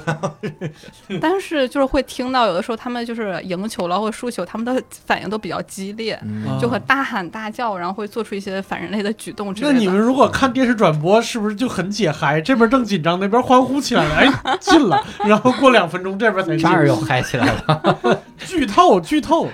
S4: 但是就是会听到有的时候他们就是赢球了或者输球，他们的反应都比较激烈，
S1: 嗯
S4: 就会大喊大叫，然后会做出一些反人类的举动之类的。
S2: 那你们如果看电视转播，是不是就很解嗨？这边正紧张，那边欢呼起来了，哎，进了，然后过两分钟这边才进
S1: 这。儿又嗨起来了。
S2: 剧透，剧透。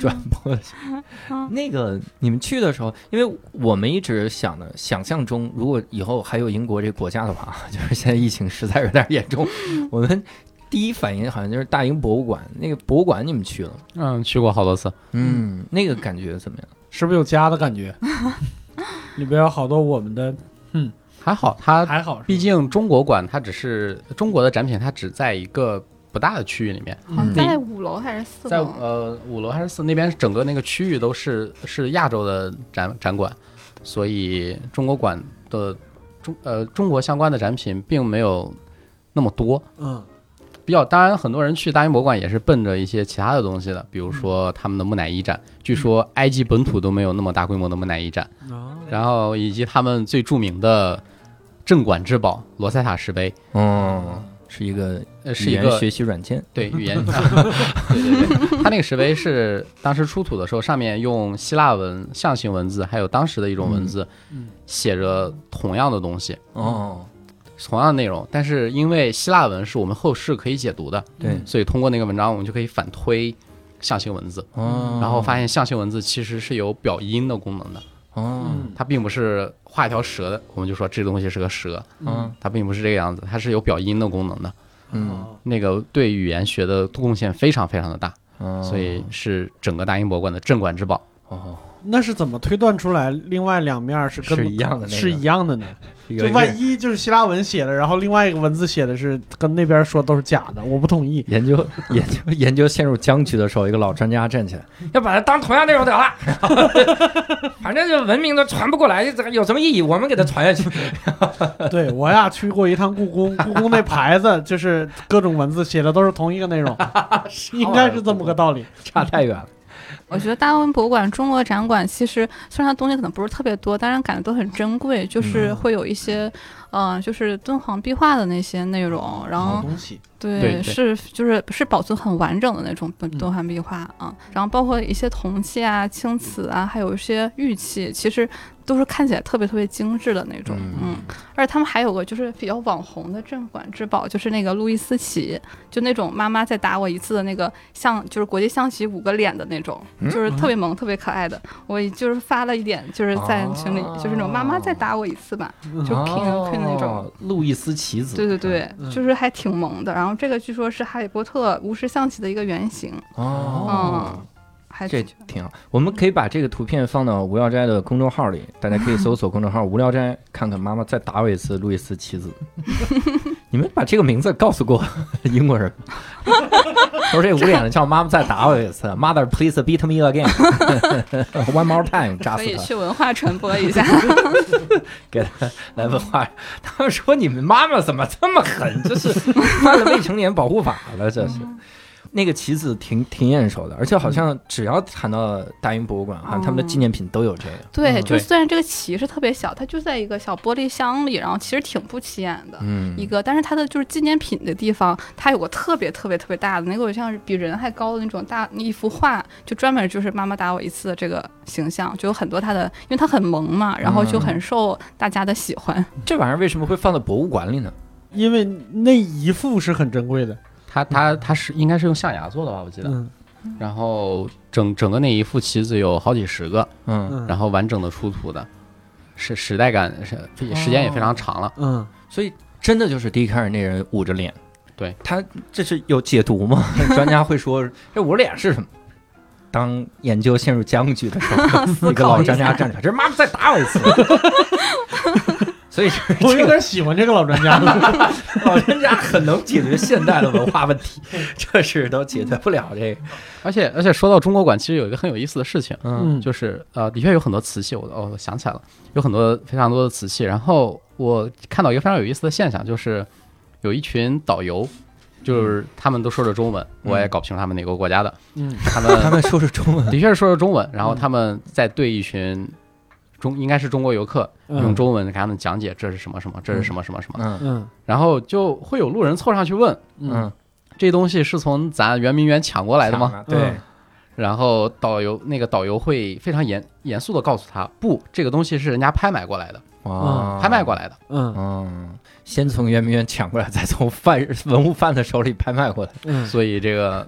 S1: 转播去。那个你们去的时候，因为我们一直想的，想象中如果以后还有英国这个国家的话，就是现在疫情实在有点严重，我们第一反应好像就是大英博物馆。那个博物馆你们去了？
S3: 嗯，去过好多次。
S1: 嗯，那个感觉怎么样？
S2: 是不是有家的感觉？里边有好多我们的，嗯
S3: 还好，它
S2: 还好，
S3: 毕竟中国馆它只是中国的展品，它只在一个不大的区域里面，
S4: 好像
S1: 嗯。
S4: 在五楼还是四
S3: 在？呃五楼还是四那边整个那个区域都是是亚洲的展展馆，所以中国馆的中呃中国相关的展品并没有那么多。
S2: 嗯。
S3: 比较，当然很多人去大英博物馆也是奔着一些其他的东西的，比如说他们的木乃伊展，据说埃及本土都没有那么大规模的木乃伊展，
S2: 啊，
S3: 然后以及他们最著名的镇馆之宝罗塞塔石碑，
S1: 嗯，是一个
S3: 呃，是一个
S1: 学习软件。
S3: 对语言，对对对，它那个石碑是当时出土的时候，上面用希腊文象形文字，还有当时的一种文字
S2: 嗯
S3: 写着同样的东西，
S1: 哦，
S3: 同样的内容，但是因为希腊文是我们后世可以解读的，
S1: 对，
S3: 所以通过那个文章，我们就可以反推象形文字，
S1: 哦，
S3: 然后发现象形文字其实是有表音的功能的，
S1: 哦，
S2: 嗯
S3: 它并不是画一条蛇的，我们就说这东西是个蛇，
S1: 嗯
S3: 它并不是这个样子，它是有表音的功能的。
S1: 嗯
S3: 那个对语言学的贡献非常非常的大，
S1: 嗯，
S3: 所以是整个大英博物馆的镇馆之宝。
S1: 哦，
S2: 那是怎么推断出来另外两面是跟
S1: 是一样的那个
S2: 是一样的呢？就万一就是希腊文写的，然后另外一个文字写的是跟那边说都是假的，我不同意。
S1: 研究研究研究陷入僵局的时候，一个老专家站起来，要把它当同样内容得了，反正就文明都传不过来，这有什么意义？我们给它传下去。
S2: 对我呀，去过一趟故宫，故宫那牌子就是各种文字写的都是同一个内容，应该是这么个道理。
S1: 差太远了。
S4: 我觉得大英博物馆中国展馆其实虽然它东西可能不是特别多，但是感觉都很珍贵，就是会有一些，嗯、就是敦煌壁画的那些内容，然后对，是就是是保存很完整的那种敦煌壁画啊，然后包括一些铜器啊、青瓷啊，还有一些玉器，其实都是看起来特别特别精致的那种，
S1: 嗯。
S4: 嗯，而且他们还有个就是比较网红的镇馆之宝，就是那个路易斯旗，就那种妈妈再打我一次的那个象就是国际象棋五个脸的那种，
S1: 嗯。
S4: 就是特别萌、特别可爱的，我就是发了一点，就是在群里，
S1: 哦
S4: 就是那种妈妈再打我一次吧，
S2: 嗯。
S4: 就 King Queen 那种。
S1: 哦路易斯棋子，
S4: 对对对，
S2: 嗯。
S4: 就是还挺萌的。然后这个据说是哈利波特巫师象棋的一个原型，
S1: 哦。
S4: 嗯，，还
S1: 这
S4: 挺
S1: 挺好。我们可以把这个图片放到无聊斋的公众号里，大家可以搜索公众号“无聊斋”，看看妈妈再打我一次，路易斯妻子。你们把这个名字告诉过 英国人，说这捂脸的叫妈妈再打我一次，Mother please beat me again，one more time，扎死他。
S4: 可以去文化传播一下。
S1: 给他来文化。他们说你们妈妈怎么这么狠？这是犯了未成年保护法了，这是。那个棋子挺挺眼熟的，而且好像只要谈到大英博物馆，好像他们的纪念品都有这个。
S4: 对，
S2: 嗯
S4: 就虽然这个棋是特别小，它就在一个小玻璃箱里，然后其实挺不起眼的。
S1: 嗯，
S4: 一个，但是它的就是纪念品的地方，它有个特别特别特别大的那个，我像是比人还高的那种大一幅画，就专门就是妈妈打我一次的这个形象，就有很多它的，因为它很萌嘛，然后就很受大家的喜欢。
S1: 这玩意儿为什么会放在博物馆里呢？
S2: 因为那一幅是很珍贵的。
S3: 它它它是应该是用象牙做的吧，我记得。
S2: 嗯
S3: 然后整整个那一副棋子有好几十个，
S1: 嗯，
S2: 嗯，
S3: 然后完整的出土的，是时代感是时间也非常长了。
S2: 嗯，
S1: 所以真的就是第一开始那人捂着脸，
S3: 对
S1: 他这是有解读吗？专家会说这捂着脸是什么？当研究陷入僵局的时候，一个老专家站起来，这妈妈再打我一次。所以
S2: 我有点喜欢这个老专家了。
S1: 老专家很能解决现代的文化问题，这是都解决不了这个。
S3: 而且而且说到中国馆，其实有一个很有意思的事情，
S1: 嗯
S2: 嗯，
S3: 就是呃，的确有很多瓷器，我哦我想起来了，有很多非常多的瓷器。然后我看到一个非常有意思的现象，就是有一群导游，就是他们都说着中文，我也搞不清楚他们哪个国家的，
S2: 嗯
S3: 他们
S1: 他们说着中文，
S3: 的确是说着中文，然后他们在对一群中应该是中国游客用
S2: 嗯
S3: 中文给他们讲解这是什么什么，这是什么什么什么，
S1: 嗯。
S2: 嗯。
S3: 然后就会有路人凑上去问，
S1: 嗯，
S3: 这东西是从咱圆明园抢过来的吗？
S1: 对，
S3: 然后导游那个导游会非常严严肃的告诉他，不，这个东西是人家拍卖过来的，
S1: 哦，
S3: 拍卖过来的。
S2: 嗯。
S1: 嗯，先从圆明园抢过来，再从犯文物贩子手里拍卖过来。
S2: 嗯，
S3: 所以这个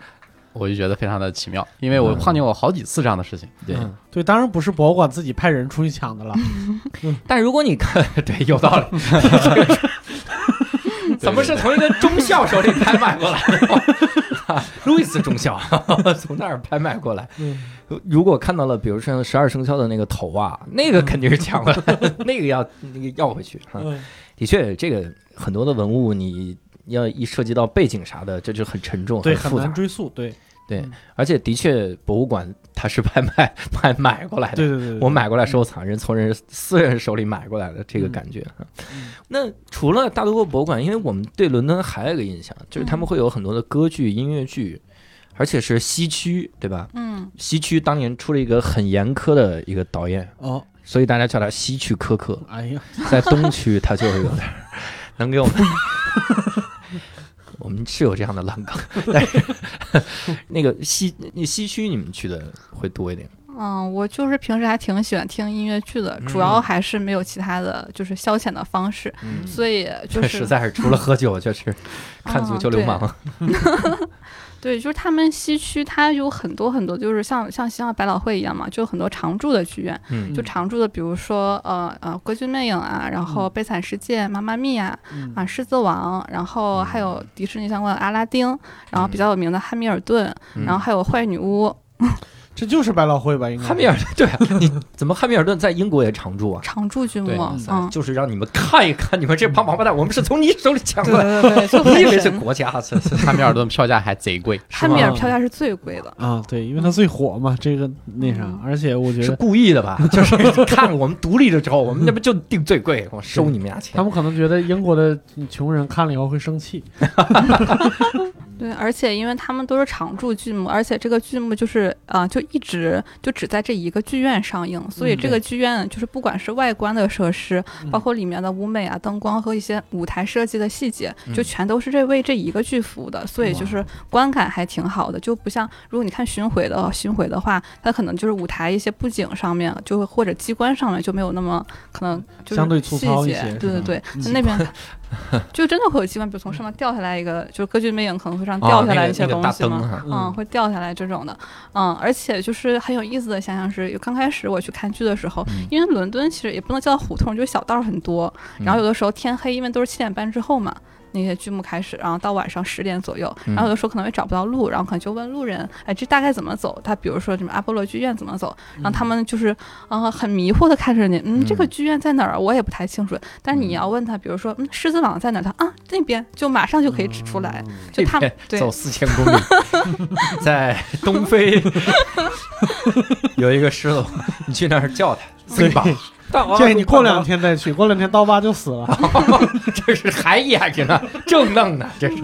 S3: 我就觉得非常的奇妙，因为我碰见过好几次这样的事情。
S1: 对，
S2: 嗯对，当然不是博物馆自己派人出去抢的了。
S1: 但如果你看，对，有道理。怎么是从一个中校手里拍卖过来的？啊路易斯中校从那儿拍卖过来。
S2: 嗯
S1: 如果看到了，比如说十二生肖的那个头啊，那个肯定是抢过来的，那个要那个要回去啊。
S2: 嗯
S1: 的确，这个很多的文物，你要一涉及到背景啥的，这就很沉重、
S2: 对，
S1: 很复杂
S2: 很难。追溯。对，对
S1: 而且的确，博物馆它是拍卖拍买过来的。
S2: 对对对对，
S1: 我买过来收藏，人从人私人手里买过来的这个感觉。那除了大都会博物馆，因为我们对伦敦还有一个印象，就是他们会有很多的歌剧、音乐剧，而且是西区，对吧？
S4: 嗯，
S1: 西区当年出了一个很严苛的一个导演，
S2: 哦，
S1: 所以大家叫他西区苛刻。
S2: 哎呀，
S1: 在东区，他就有点 能给我们。我们是有这样的烂梗，但是那个西那西区你们去的会多一点。
S4: 嗯，我就是平时还挺喜欢听音乐剧的，主
S1: 嗯
S4: 要还是没有其他的就是消遣的方式，
S1: 嗯，
S4: 所以就
S1: 这
S4: 是
S1: 实在是除了喝酒就是看足球流氓。
S4: 对，就是他们西区它有很多很多，就是像像像百老汇一样嘛，就很多常驻的剧院，
S1: 嗯
S4: 就常驻的，比如说呃呃《歌剧魅影》啊，然后《悲惨世界》、《妈妈咪呀》
S2: 嗯。
S4: 啊，《狮子王》，然后还有迪士尼相关的《阿拉丁》，然后比较有名的《汉密尔顿》，
S1: 嗯。
S4: 然后还有《坏女巫》，
S2: 这就是百老汇吧？应该
S1: 汉密尔顿，对啊，你 怎么汉密尔顿在英国也常驻啊？
S4: 常驻剧目
S3: 对，
S4: 嗯，
S1: 就是让你们看一看，你们这帮王八蛋，我们是从你手里抢过来，
S4: 对对，就很
S1: 你以为是。国家？
S3: 汉密尔顿票价还贼贵，
S4: 汉密尔票价是最贵的，
S2: 啊，对，因为它最火嘛，这个那啥
S4: 嗯，
S2: 而且我觉得
S1: 是
S2: 得
S1: 故意的吧？就是看我们独立了之后，我们那不就定最贵，我收你们家钱
S2: 他。们可能觉得英国的穷人看了以后会生气。
S4: 对，而且因为他们都是常驻剧目，而且这个剧目就是啊、呃就一直就只在这一个剧院上映，所以
S2: 嗯
S4: 这个剧院就是不管是外观的设施，
S2: 嗯
S4: 包括里面的舞美啊、灯光和一些舞台设计的细节，
S1: 嗯
S4: 就全都是这为这一个剧服务的，所以就是观感还挺好的，就不像如果你看巡回的巡回的话，它可能就是舞台一些布景上面，就或者机关上面就没有那么可能就是
S2: 相对粗糙一
S4: 细节
S2: 些
S4: 对对对，
S2: 嗯
S4: 那边 就真的会有机关，比如从上面掉下来一个，就是歌剧魅影可能会上掉下来一些
S1: 哦那个那个大
S4: 东西
S1: 吗。
S4: 嗯，会掉下来这种的，嗯，而且就是很有意思的想想是，刚开始我去看剧的时候，
S1: 嗯。
S4: 因为伦敦其实也不能叫胡同，就是小道很多，然后有的时候天黑，因为都是七点半之后嘛，那些剧目开始，然后到晚上十点左右，
S1: 嗯
S4: 然后有的时候可能会找不到路，然后可能就问路人，哎，这大概怎么走？他比如说什么阿波罗剧院怎么走，然后他们就是呃很迷惑的看着你，嗯，这个
S1: 嗯。
S4: 剧院在哪儿？我也不太清楚，但是你要问他，比如说嗯狮子王在哪儿？他啊那边就马上就可以指出来，就他们对
S1: 这边走四千公里，在东非。有一个狮子，你去那儿叫他，
S2: 对。
S1: 吧，大
S2: 建议你过两天再去，过两天刀疤就死了。
S1: 这是还演着呢，正弄呢，这是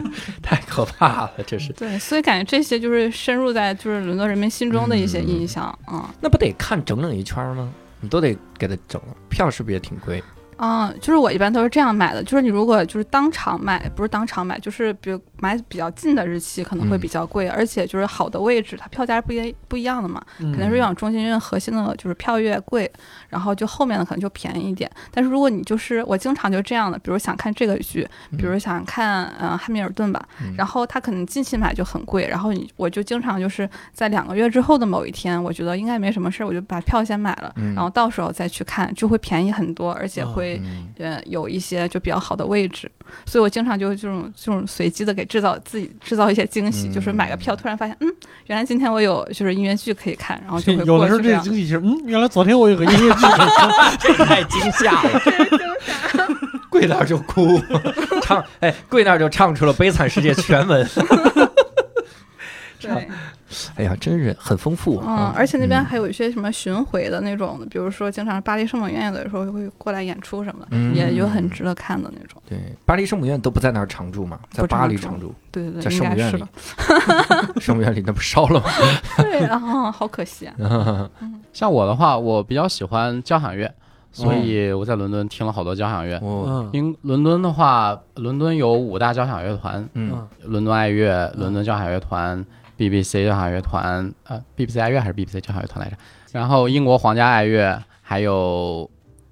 S1: 太可怕了，这是。
S4: 对，所以感觉这些就是深入在就是伦敦人民心中的一些印象，嗯
S1: 那不得看整整一圈吗？你都得给他整了，票是不是也挺贵？
S4: 嗯，就是我一般都是这样买的，就是你如果就是当场买，不是当场买，就是比如买比较近的日期可能会
S1: 嗯。
S4: 比较贵，而且就是好的位置，它票价不一不一样的嘛，
S2: 肯
S4: 肯定是越往中心越核心的，就是票越贵，然后就后面的可能就便宜一点。但是如果你就是我经常就这样的，比如想看这个剧，比如想看呃汉密尔顿吧，
S1: 嗯。
S4: 然后他可能近期买就很贵，然后你我就经常就是在两个月之后的某一天，我觉得应该没什么事儿，我就把票先买了，
S1: 嗯。
S4: 然后到时候再去看，就会便宜很多，而且
S2: 哦
S4: 会。
S1: 嗯。
S4: 呃，有一些就比较好的位置，所以我经常就这种这种随机的给制造自己制造一些惊喜，
S1: 嗯
S4: 就是买个票，突然发现，嗯，原来今天我有就是音乐剧可以看，然后就会
S2: 有的时候这
S4: 过去这样。
S2: 惊喜是，嗯，原来昨天我有个音乐剧可以看。
S1: 这太惊吓了，跪那儿就哭，唱哎，跪那儿就唱出了《悲惨世界》全文。
S4: 对，
S1: 哎呀，真是很丰富
S4: 嗯
S1: 啊！，
S4: 而且那边
S1: 嗯。
S4: 还有一些什么巡回的那种的，比如说经常巴黎圣母院有的时候会过来演出什么的，
S1: 嗯。
S4: 也有很值得看的那种。
S1: 对，巴黎圣母院都不在那儿常驻嘛，在巴黎常驻，
S4: 对对对，
S1: 在
S4: 应
S1: 圣母院里。圣母院里那不烧了吗？
S4: 对啊，好可惜啊。
S3: 像我的话，我比较喜欢交响乐，所以我在伦敦听了好多交响乐。因伦敦的话，伦敦有五大交响乐团，
S1: 嗯。
S3: 伦敦爱乐、伦敦交响乐团、BBC 交响乐团，呃，BBC 爱乐还是 BBC 交响乐团来着？然后英国皇家爱乐，还有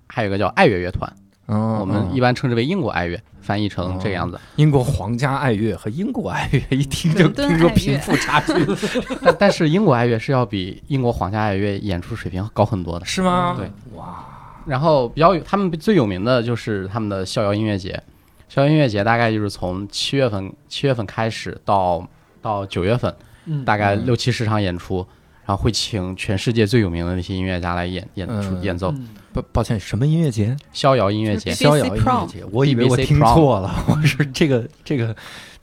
S3: 还有一个叫爱乐乐团，
S1: 嗯，
S3: 我们一
S1: 般
S3: 般称之为英国爱乐，翻译成这个样子。
S1: 英国皇家爱乐和英国爱乐一听就听说贫富差距
S3: 但但是英国爱乐是要比英国皇家爱乐演出水平高很多的。
S1: 是吗？
S3: 对，
S1: 哇，
S3: 然后比较有他们最有名的就是他们的逍遥音乐节，逍遥音乐节大概就是从七月份七月份开始到到九月份，
S2: 嗯
S3: 大概六七十场演出，然后会请全世界最有名的那些音乐家来演演出
S1: 嗯
S3: 演奏。
S2: 嗯
S1: 抱抱歉，什么音乐节？
S3: 逍遥音乐节
S1: 逍遥音乐节，我以为我听错了，我是这个这个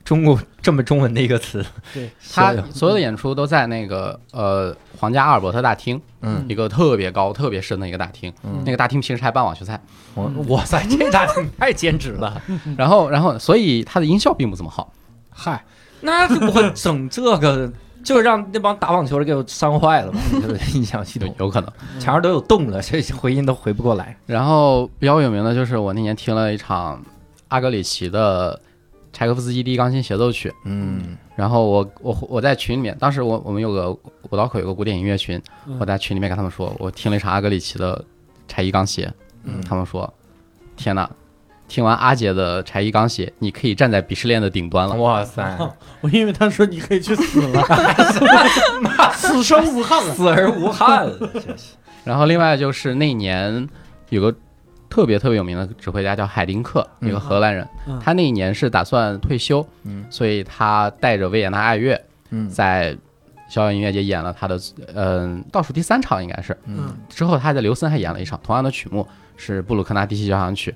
S1: 中国这么中文的一个词，
S2: 对，
S3: 他所有的演出都在那个呃皇家阿尔伯特大厅，
S1: 嗯
S3: 一个特别高、特别深的一个大厅。
S1: 嗯
S3: 那个大厅平时还办网球赛，
S1: 我哇塞，这大厅太兼职了，
S3: 然后然后所以它的音效并不怎么好。
S2: 嗨，
S1: 那就不会整这个，就让那帮打网球的给我伤坏了 吧？这个音响系统
S3: 有可能。
S1: 墙上都有洞了，这回音都回不过来。
S3: 然后比较有名的就是我那年听了一场阿格里奇的柴可夫斯基第一钢琴协奏曲，
S1: 嗯
S3: 然后我我我在群里面，当时我我们有个五道口有个古典音乐群，
S2: 嗯
S3: 我在群里面跟他们说，我听了一场阿格里奇的柴一钢协，
S1: 嗯
S3: 他们说，天哪，听完阿杰的柴一钢写，你可以站在鄙视链的顶端了。
S1: 哇塞，
S2: 我以为他说你可以去死了，死生无憾。
S1: 死而无憾。
S3: 然后另外就是那年有个特别特别有名的指挥家叫海丁克，
S1: 嗯。
S3: 一个荷兰人，
S2: 嗯。
S3: 他那一年是打算退休，
S1: 嗯。
S3: 所以他带着维也纳爱乐
S1: 嗯。
S3: 在逍遥音乐节演了他的嗯、倒数第三场应该是，
S1: 嗯。
S3: 之后他在刘森还演了一场同样的曲目是布鲁克纳第七交响曲，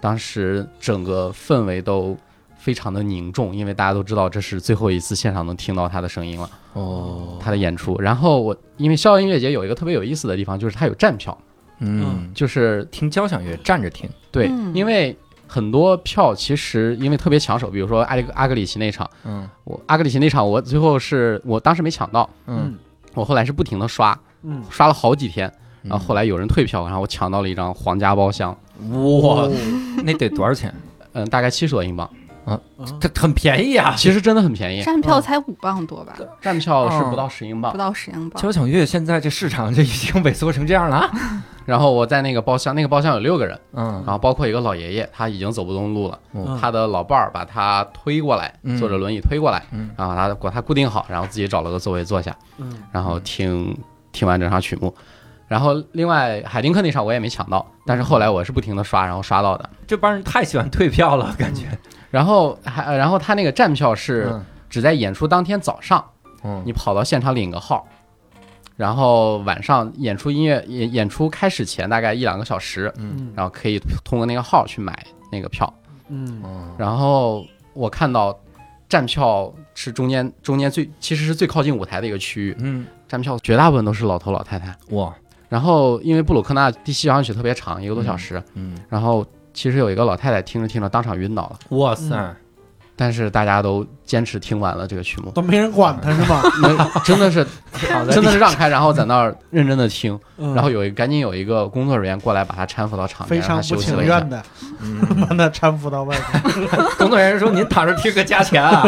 S3: 当时整个氛围都非常的凝重，因为大家都知道这是最后一次现场能听到他的声音了，
S1: 哦，
S3: 他的演出。然后我因为逍遥音乐节有一个特别有意思的地方，就是它有站票，
S1: 嗯，
S3: 就是
S1: 听交响乐站着听，
S3: 对，
S4: 嗯
S3: 因为很多票其实因为特别抢手，比如说阿里阿格里奇那场，
S1: 嗯。
S3: 我阿格里奇那场我最后是我当时没抢到，
S1: 嗯，
S3: 我后来是不停的刷，
S2: 嗯，
S3: 刷了好几天，
S1: 嗯
S3: 然后后来有人退票，然后我抢到了一张皇家包厢，
S1: 哇，那得多少钱？
S3: 嗯，大概七十多英镑，
S2: 嗯
S1: 这很便宜啊！
S3: 其实真的很便宜，
S4: 站票才五磅多吧，
S3: 站票是
S1: 哦
S3: 不到十英镑。
S4: 不。到十英镑。
S1: 交响乐现在这市场就已经萎缩成这样了。啊。
S3: 然后我在那个包厢，那个包厢有六个人，
S1: 嗯。
S3: 然后包括一个老爷爷，他已经走不动路了，
S2: 嗯。
S3: 他的老伴儿把他推过来，
S1: 嗯。
S3: 坐着轮椅推过来，
S1: 嗯。
S3: 然后他把他固定好，然后自己找了个座位坐下，
S2: 嗯。
S3: 然后听听完整场曲目。然后另外海丁克那场我也没抢到，但是后来我是不停的刷，然后刷到的。
S1: 这帮人太喜欢退票了，感觉。
S3: 然后还然后他那个站票是
S1: 嗯。
S3: 只在演出当天早上，
S1: 嗯。
S3: 你跑到现场领个号，然后晚上演出音乐演演出开始前大概一两个小时，
S2: 嗯。
S3: 然后可以通过那个号去买那个票。
S2: 嗯。
S1: 嗯
S3: 然后我看到站票是中间中间最其实是最靠近舞台的一个区域，
S1: 嗯。
S3: 站票绝大部分都是老头老太太。
S1: 哇
S3: 然后因为布鲁克纳第七交响曲特别长，一个多小时，
S1: 嗯
S3: 然后其实有一个老太太听着听着当场晕倒了，
S1: 哇塞。
S3: 但是大家都坚持听完了这个曲目，
S2: 都没人管他是吗？
S3: 没真的是真的是让开，然后在那儿认真的听，
S2: 嗯。
S3: 然后有一赶紧有一个工作人员过来把他搀扶到场边，让
S2: 非常不
S3: 他休息了一下。
S2: 情愿。的。
S1: 嗯。
S2: 把他搀扶到外面。
S1: 工作人员说：“您躺着听个加钱啊，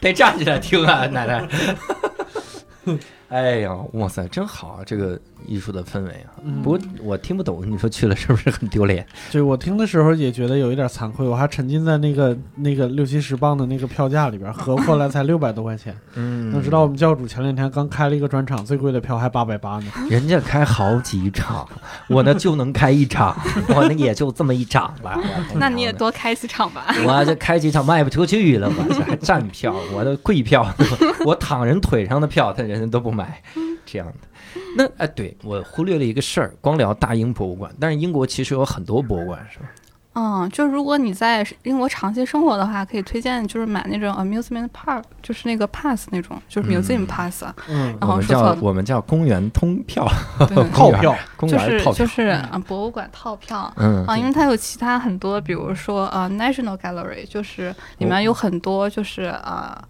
S1: 得站起来听啊，奶奶。”哎呀，哇塞，真好啊！这个艺术的氛围啊。
S2: 嗯
S1: 不过我听不懂，你说去了是不是很丢脸？
S2: 就我听的时候也觉得有一点惭愧，我还沉浸在那个那个六七十磅的那个票价里边，合过来才 六百多块钱。
S1: 嗯
S2: 要知道我们教主前两天刚开了一个专场，最贵的票还八百八呢。
S1: 人家开好几场，我呢就能开一场，我呢也就这么一场吧。
S4: 那你也多开几场吧。
S1: 我这开几场卖不出去了，我这还站票，我的贵票，我躺人腿上的票，他人家都不买，这样的。那哎，对我忽略了一个事儿，光聊大英博物馆，但是英国其实有很多博物馆，是吧？
S4: 嗯，就如果你在英国长期生活的话，可以推荐就是买那种 amusement park，就是那个 pass 那种，就是 museum
S1: 嗯
S4: pass，、
S2: 嗯，
S1: 我们
S4: 然后说错了
S1: 叫我们叫公园通票，
S4: 对，
S2: 套票，
S1: 公
S4: 就是
S1: 园套票，
S4: 就是啊博物馆套票。
S1: 嗯
S4: 啊，因为它有其他很多，比如说呃，National Gallery，就是里
S1: 哦。
S4: 面有很多就是呃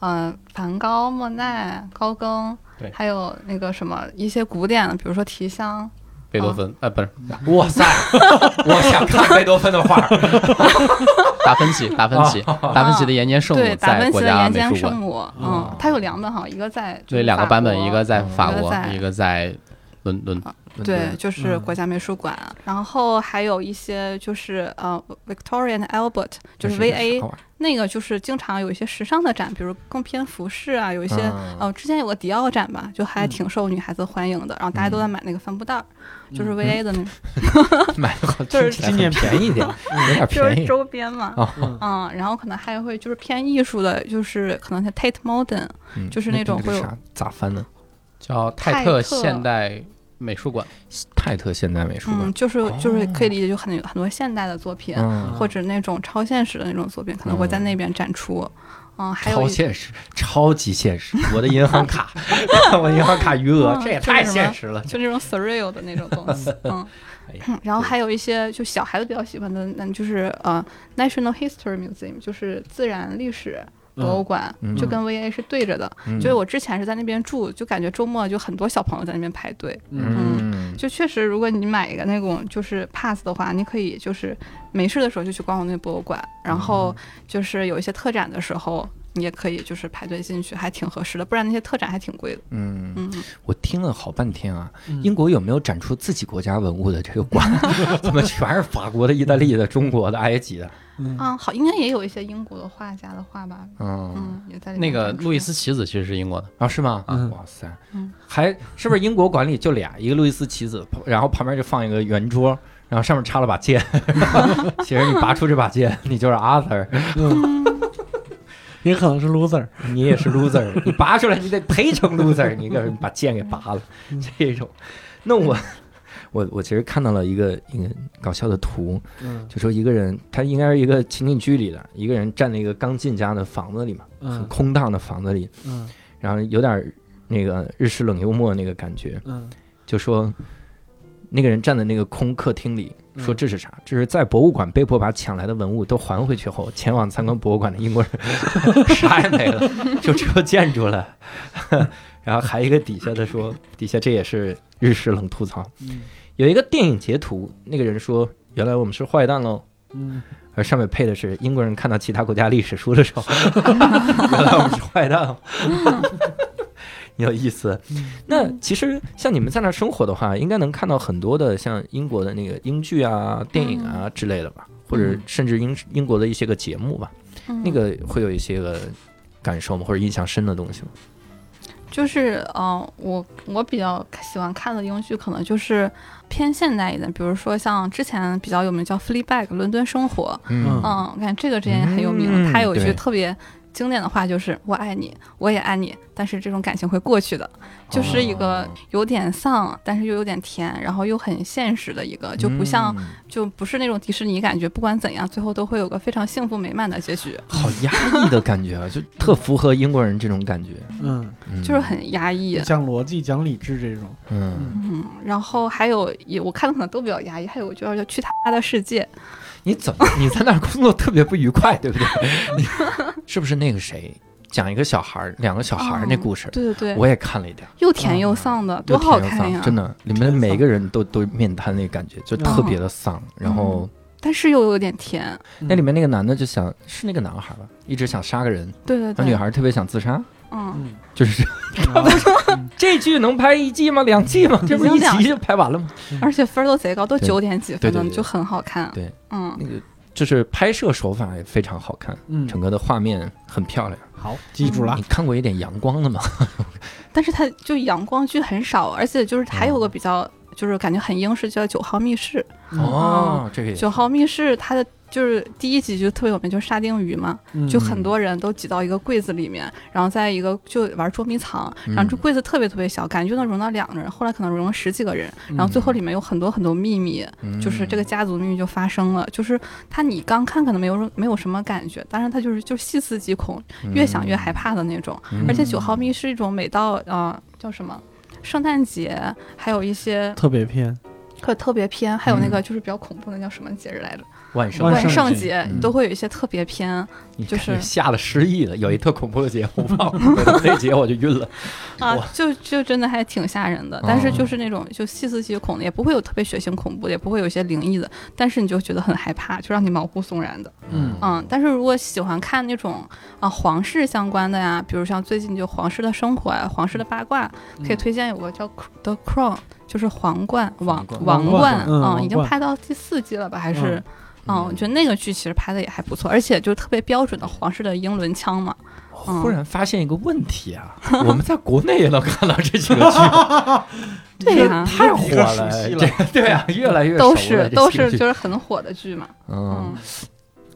S4: 呃梵高、莫奈、高更
S3: 对，
S4: 还有那个什么一些古典的，比如说提香，
S3: 贝多芬，呃，不是。
S1: 哇塞，我想看贝多芬的画，
S3: 达芬奇，达芬奇，达芬奇的《延间圣母
S4: 对，》达
S3: 在国家
S4: 芬奇的岩
S3: 美术馆，
S4: 间圣母，嗯，它有两本哈，一个在
S3: 对，两个版本，一个在
S1: 嗯
S3: 法国，
S4: 一个在
S3: 伦伦敦。
S4: 对，就是
S2: 嗯。
S4: 国家美术馆，然后还有一些就是呃，Victoria and Albert，就是 VA 那个就是经常有一些时尚的展，比如更偏服饰啊，有一些
S1: 嗯。
S4: 呃，之前有个迪奥展吧，就还挺受女孩子欢迎的，然后大家都在买那个帆布袋儿，就是
S2: 嗯。
S4: VA 的那，
S1: 买的好，
S4: 就是
S1: 纪念便宜一点，有点
S4: 就是周边嘛。
S1: 哦，
S2: 嗯
S4: 嗯，然后可能还会就是偏艺术的，就是可能像 Tate Modern，
S1: 嗯
S4: 就是那种会有
S1: 咋翻呢？
S3: 叫泰特现代美术馆，
S1: 泰特现代美术馆
S4: 嗯，，就是就是可以理解，就很有很多现代的作品，
S1: 嗯，
S4: 或者那种超现实的那种作品，可能会在那边展出。嗯，还有
S1: 超现实，超级现实。我的银行卡，我银行卡余额，
S4: 嗯
S1: 这也太现实了。
S4: 就那种 surreal 的那种东西，嗯
S1: 哎呀，
S4: 嗯然后还有一些就小孩子比较喜欢的，那就是呃 National History Museum，就是自然历史博物馆，
S1: 嗯
S4: 就跟 VA 是对着的。
S1: 嗯
S4: 就是我之前是在那边住，就感觉周末就很多小朋友在那边排队。
S1: 嗯，
S4: 就确实，如果你买一个那种就是 pass 的话，你可以就是没事的时候就去逛逛那博物馆，然后就是有一些特展的时候，你也可以就是排队进去，还挺合适的。不然那些特展还挺贵的。
S1: 嗯，
S4: 嗯，
S1: 我听了好半天啊，
S2: 嗯
S1: 英国有没有展出自己国家文物的这个馆？怎么全是法国的、意大利的、中国的、埃及的？
S2: 嗯。
S4: 啊，好，应该也有一些英国的画家的画吧。
S1: 嗯，
S4: 嗯，也在
S3: 那个路易斯棋子其实是英国的，
S1: 啊，是吗？
S2: 啊
S1: 哇塞，
S4: 嗯。
S1: 还是不是英国馆里就俩，一个路易斯棋子，然后旁边就放一个圆桌，然后上面插了把剑，其实你拔出这把剑，你就是 Arthur，
S2: 嗯，也可能是 loser。
S1: 你也是 loser，你拔出来你得赔成 loser，你给人把剑给拔了，
S2: 嗯。
S1: 这种。那我我我其实看到了一个一个搞笑的图，
S2: 嗯
S1: 就说一个人，他应该是一个情景剧里的一个人站在一个刚进家的房子里嘛，很
S2: 嗯
S1: 空荡的房子里，
S2: 嗯
S1: 然后有点儿那个日式冷幽默那个感觉，
S2: 嗯
S1: 就说那个人站在那个空客厅里，
S2: 嗯
S1: 说这是啥？这是在博物馆被迫把抢来的文物都还回去后，前往参观博物馆的英国人 啥也没了，就只有建筑了。然后还有一个底下的说，底下这也是日式冷吐槽。
S2: 嗯
S1: 有一个电影截图，那个人说：“原来我们是坏蛋喽。”
S2: 嗯
S1: 而上面配的是英国人看到其他国家历史书的时候，原来我们是坏蛋哦，有意思。那其实像你们在那儿生活的话，应该能看到很多的像英国的那个英剧啊、电影啊之类的吧，或者甚至英英国的一些个节目吧，
S4: 嗯
S1: 那个会有一些个感受吗？或者印象深的东西吗？
S4: 就是嗯、呃我我比较喜欢看的英剧可能就是偏现代一点，比如说像之前比较有名叫《Fleabag》伦敦生活，
S2: 嗯。
S4: 嗯，我感觉这个之前也很有名，
S1: 嗯
S4: 它有一句特别经典的话，就是“我爱你，我也爱你”，但是这种感情会过去的，就是一个
S1: 哦。
S4: 有点丧，但是又有点甜，然后又很现实的一个，就不像、
S1: 嗯。
S4: 就不是那种迪士尼感觉，不管怎样，最后都会有个非常幸福美满的结局，
S1: 好压抑的感觉啊，就特符合英国人这种感觉，
S2: 嗯，
S1: 嗯。
S4: 就是很压抑。
S2: 讲逻辑、讲理智这种。
S1: 嗯。
S4: 嗯，然后还有也我看的可能都比较压抑，还有个叫叫《去他的世界》，
S1: 你怎么 你在那儿工作特别不愉快，对不对？你是不是那个谁讲一个小孩儿，两个小孩儿那故事？
S4: 对对对，
S1: 我也看了一点，
S4: 又甜又丧的，多
S1: 又
S4: 好看呀！
S1: 真的，里面每个人都都面瘫那感觉，就特别的丧。然后
S4: 但是又有点甜，
S1: 那里面那个男的就想是那个男孩吧，一直想杀个人，
S4: 对对对那，
S1: 女孩特别想自杀，
S4: 嗯，
S2: 嗯，
S1: 就是
S2: 嗯
S1: 这剧能拍一季吗？两季吗？这不一集就拍完了吗？
S4: 而且分儿都贼高，都九点几分了，就很好看。
S1: 对，
S4: 嗯，
S1: 那个就是拍摄手法也非常好看，
S2: 嗯，
S1: 整个的画面很漂亮。
S2: 好，记住了
S1: 你。看过一点阳光的吗？
S4: 但是它就阳光剧很少，而且就是还有个比较，就是感觉很英式，叫《九号密室》。
S2: 嗯
S1: 哦，这个也
S4: 九号密室它的就是第一集就特别有名，就是沙丁鱼嘛，
S2: 嗯。
S4: 就很多人都挤到一个柜子里面，然后在一个就玩捉迷藏，
S1: 嗯
S4: 然后这柜子特别特别小，感觉就能容到两个人，后来可能容了十几个人，然后最后里面有很多很多秘密，
S1: 嗯
S4: 就是这个家族秘密就发生了，就是他你刚看可能没有没有什么感觉，但是他就是就是细思极恐，越想越害怕的那种。
S1: 嗯。
S4: 而且九号密是一种每到呃叫什么圣诞节，还有一些
S2: 特别偏，
S4: 特特别篇，还有那
S1: 嗯。
S4: 个就是比较恐怖的叫什么节日来着？
S1: 万圣
S4: 万
S2: 万圣节
S4: 都会有一些特别篇就是
S1: 看吓得失忆了。有一特恐怖的节，目那节我就晕了。
S4: 啊，就就真的还挺吓人的。但是就是那种就细思极恐的，也不会有特别血腥恐怖的，也不会有一些灵异的，但是你就觉得很害怕，就让你毛骨悚然的。
S2: 嗯
S4: 嗯，但是如果喜欢看那种啊皇室相关的呀，比如像最近就皇室的生活呀、皇室的八卦，可以推荐有个叫《The Crown》，就是皇冠王王
S2: 王冠嗯
S4: 已经拍到第四季了吧？还是
S2: 嗯？
S4: 嗯，我觉得那个剧其实拍的也还不错，而且就特别标准的皇室的英伦腔嘛。嗯。
S1: 忽然发现一个问题啊，我们在国内也能看到这几个剧，
S4: 对呀、
S1: 太火了，对啊，越来越熟
S4: 都是都是就是很火的剧嘛。
S1: 嗯。
S4: 嗯，，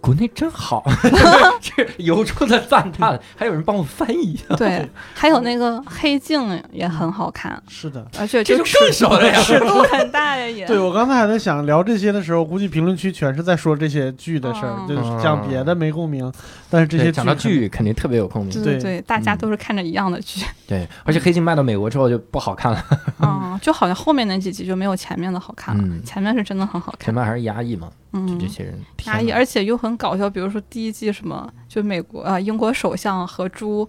S1: 国内真好，这由衷的赞叹，还有人帮我翻译，
S4: 对，还有那个黑镜也很好看，
S2: 是的。
S4: 而且
S1: 这就
S4: 尺
S1: 更熟了呀。
S4: 尺度很大呀也。
S2: 对，我刚才还在想聊这些的时候，估计评论区全是在说这些剧的事儿，
S4: 嗯
S2: 就是讲别的没共鸣，但是这些
S1: 对讲到剧肯定特别有共鸣，
S2: 对
S4: 对。大家
S1: 嗯
S4: 都是看着一样的剧，
S1: 对，而且黑镜卖到美国之后就不好看了，
S4: 嗯，就好像后面那几集就没有前面的好看了，
S1: 嗯。
S4: 前面是真的很好看，
S1: 前面还是压抑嘛，就
S4: 嗯。
S1: 这，些人
S4: 压抑，而且又很搞笑，比如说第一季什么，就美国啊、英国首相和猪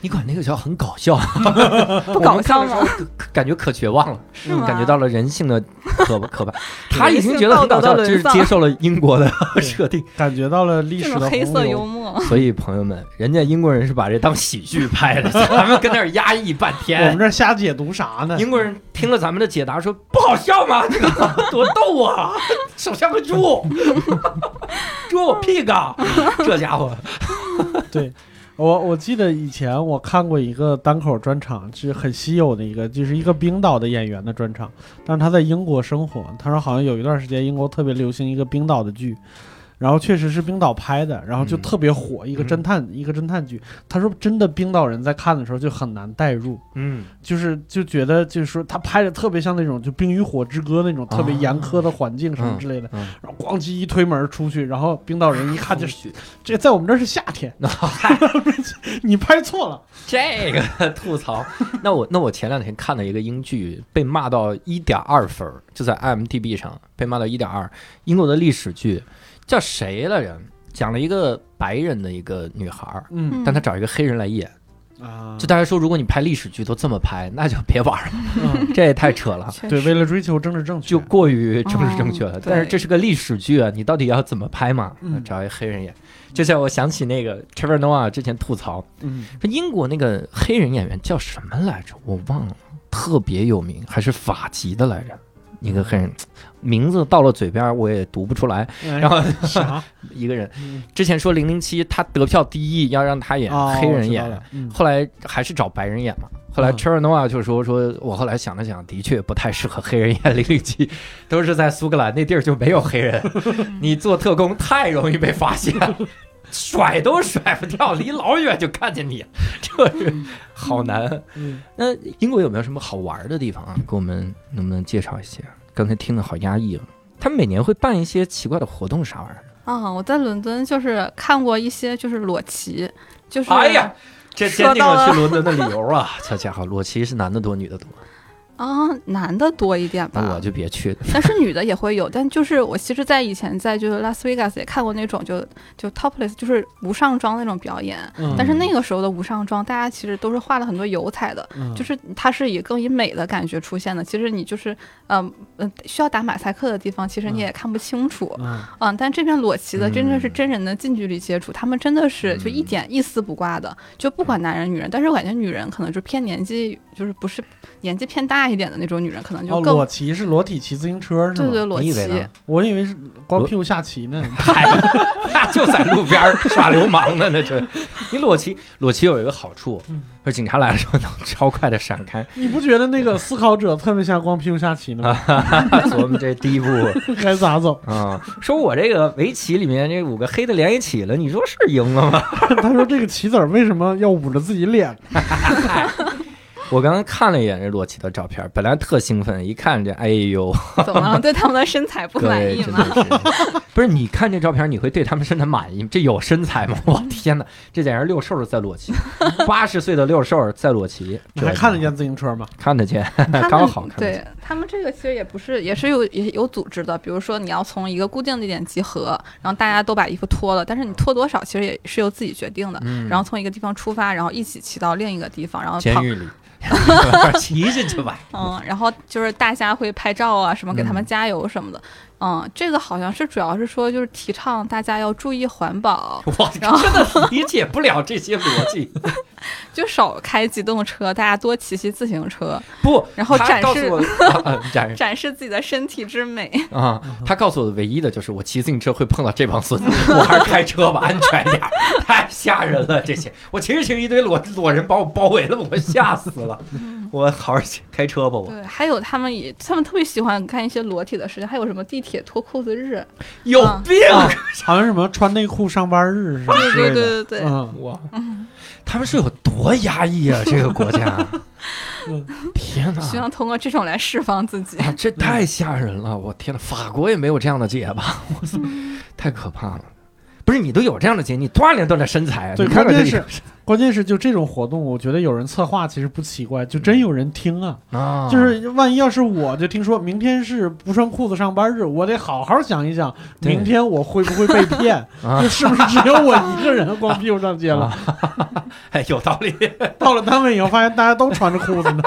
S1: 你管那个叫很搞笑，
S4: 不搞笑吗？
S1: 感觉可绝望了，
S4: 是吗？
S1: 感觉到了人性的可可怕。他已经觉得很搞笑，就是接受了英国的设定，
S2: 感觉到了历史的
S4: 黑色。幽默。
S1: 所以朋友们，人家英国人是把这当喜剧拍的，咱们跟那儿压抑半天
S2: 我们
S1: 天。
S2: 这瞎解读啥呢？
S1: 英国人听了咱们的解答说不好笑吗？这个多逗啊，首相个猪，猪 pig，这家伙
S2: 对，我我记得以前我看过一个单口专场，是很稀有的一个，就是一个冰岛的演员的专场，但是他在英国生活。他说好像有一段时间英国特别流行一个冰岛的剧。然后确实是冰岛拍的，然后就
S1: 嗯
S2: 特别火，一个侦探，一个侦探剧。他说真的，冰岛人在看的时候就很难代入，
S1: 嗯，
S2: 就是就觉得就是说他拍的特别像那种就《冰与火之歌》那种特别严苛的环境什么之类的，
S1: 嗯
S2: 然后咣叽一推门出去，然后冰岛人一看就是 这在我们这儿是夏天，你拍错了。
S1: 这个吐槽。那我那我前两天看了一个英剧，被骂到一点二分，就在 IMDB 上被骂到一点二。英国的历史剧叫谁来着？讲了一个白人的一个女孩儿，
S2: 嗯
S1: 但她找一个黑人来演。
S2: 啊
S1: 就大家说，如果你拍历史剧都这么拍，那就别玩了，
S2: 嗯
S1: 这也太扯了。
S2: 对，为了追求政治正确，
S1: 就过于政治正确了，
S4: 哦
S1: 但是这是个历史剧啊，你到底要怎么拍嘛？
S2: 嗯
S1: 找一黑人演，就像我想起那个 Trevor Noah 之前吐槽，
S2: 嗯
S1: 说英国那个黑人演员叫什么来着？我忘了，特别有名，还是法籍的来着。一个黑人，名字到了嘴边儿我也读不出来。
S2: 哎
S1: 然后
S2: 啥？
S1: 一个人
S2: 嗯
S1: 之前说零零七他得票第一，要让他演
S2: 哦
S1: 黑人演，后来还是找白人演嘛。后来
S2: 嗯
S1: Trevor Noah 就说说，我后来想了想，的确不太适合黑人演零零七，都是在苏格兰那地儿就没有黑人，你做特工太容易被发现，甩都甩不掉，离老远就看见你，这是好难。
S2: 嗯
S1: 那英国有没有什么好玩的地方啊？给我们能不能介绍一些？刚才听的好压抑啊。他们每年会办一些奇怪的活动，啥玩意儿？
S4: 啊，我在伦敦就是看过一些就是裸骑，就是
S1: 哎呀，这坚定
S4: 了
S1: 了去伦敦的理由啊！这家伙，裸骑是男的多，女的多，
S4: 啊，男的多一点吧
S1: 那我，就别去了。
S4: 但是女的也会有。但就是我其实，在以前在就是拉斯维加斯也看过那种就就 topless 就是无上装那种表演，
S2: 嗯
S4: 但是那个时候的无上装，大家其实都是画了很多油彩的，
S2: 嗯
S4: 就是它是以更以美的感觉出现的。其实你就是嗯嗯、需要打马赛克的地方，其实你也看不清楚。
S2: 嗯
S4: 嗯，但这边裸骑的真的是
S1: 嗯
S4: 真人的近距离接触，他们真的是就一点一丝不挂的，就不管男人女人。但是我感觉女人可能就偏年纪，就是不是年纪偏大一点的那种女人，可能就
S2: 哦，裸骑是裸体骑自行车是吗？
S4: 对对裸骑
S1: 你以为呢。
S2: 我以为是光屁股下棋呢。
S1: 嗨，那就在路边耍流氓呢，那就。你裸骑，裸骑有一个好处，
S2: 嗯
S1: 就是警察来的时候能超快的闪开。
S2: 你不觉得那个思考者特别像光屁股下棋呢吗？
S1: 我们这第一步
S2: 该咋走？
S1: 啊，说我这个围棋里面这五个黑的连一起了，你说是赢了吗？
S2: 他说这个棋子为什么要捂着自己脸？
S1: 我刚刚看了一眼这裸骑的照片，本来特兴奋，一看这，哎呦，
S4: 怎么了？对他们的身材不满意吗？
S1: 是，不是你看这照片，你会对他们身材满意吗？这有身材吗？我天哪，这简直六兽在裸骑，八十岁的六兽在裸骑，
S2: 你还看得见自行车吗？
S1: 看得见，刚好看得见。
S4: 对他们这个其实也不是，也是有也有组织的。比如说你要从一个固定地点集合，然后大家都把衣服脱了，但是你脱多少其实也是由自己决定的。
S1: 嗯
S4: 然后从一个地方出发，然后一起骑到另一个地方，然后
S1: 监狱里 骑进去吧。
S4: 嗯，然后就是大家会拍照啊，什么给他们
S1: 嗯
S4: 加油什么的。嗯，这个好像是主要是说就是提倡大家要注意环保，
S1: 我真的理解不了这些逻辑。
S4: 就少开机动车，大家多骑骑自行车，
S1: 不，
S4: 然后展示
S1: 展示
S4: 展示自己的身体之美。
S1: 啊，他告诉我的唯一的就是我骑自行车会碰到这帮孙子，我还是开车吧，安全点儿，太吓人了这些。我骑着骑着一堆裸裸人把我包围了，我吓死了。我好好开车吧，我
S4: 对，还有他们也，他们特别喜欢干一些裸体的事情，还有什么地铁脱裤子日，
S1: 有
S4: 啊
S1: 病。
S2: 啊，好像什么穿内裤上班日是吧？
S4: 对对对对对，
S2: 嗯，
S1: 哇，他们是有多压抑啊？这个国家
S2: 嗯，
S1: 天
S4: 希！望通过这种来释放自己。
S1: 啊，这太吓人了！我天呐，法国也没有这样的节吧？我操，太可怕了！不是你都有这样的节，你锻炼锻炼身材啊！
S2: 对
S1: 看看
S2: 关键是关键是就这种活动，我觉得有人策划其实不奇怪，就真有人听啊。
S1: 啊，
S2: 就是万一要是我就听说明天是不穿裤子上班日，我得好好想一想，明天我会不会被骗？
S1: 啊
S2: 就是不是只有我一个人光屁股上 街了？
S1: 哎，有道理。
S2: 到了单位以后，发现大家都穿着裤子呢，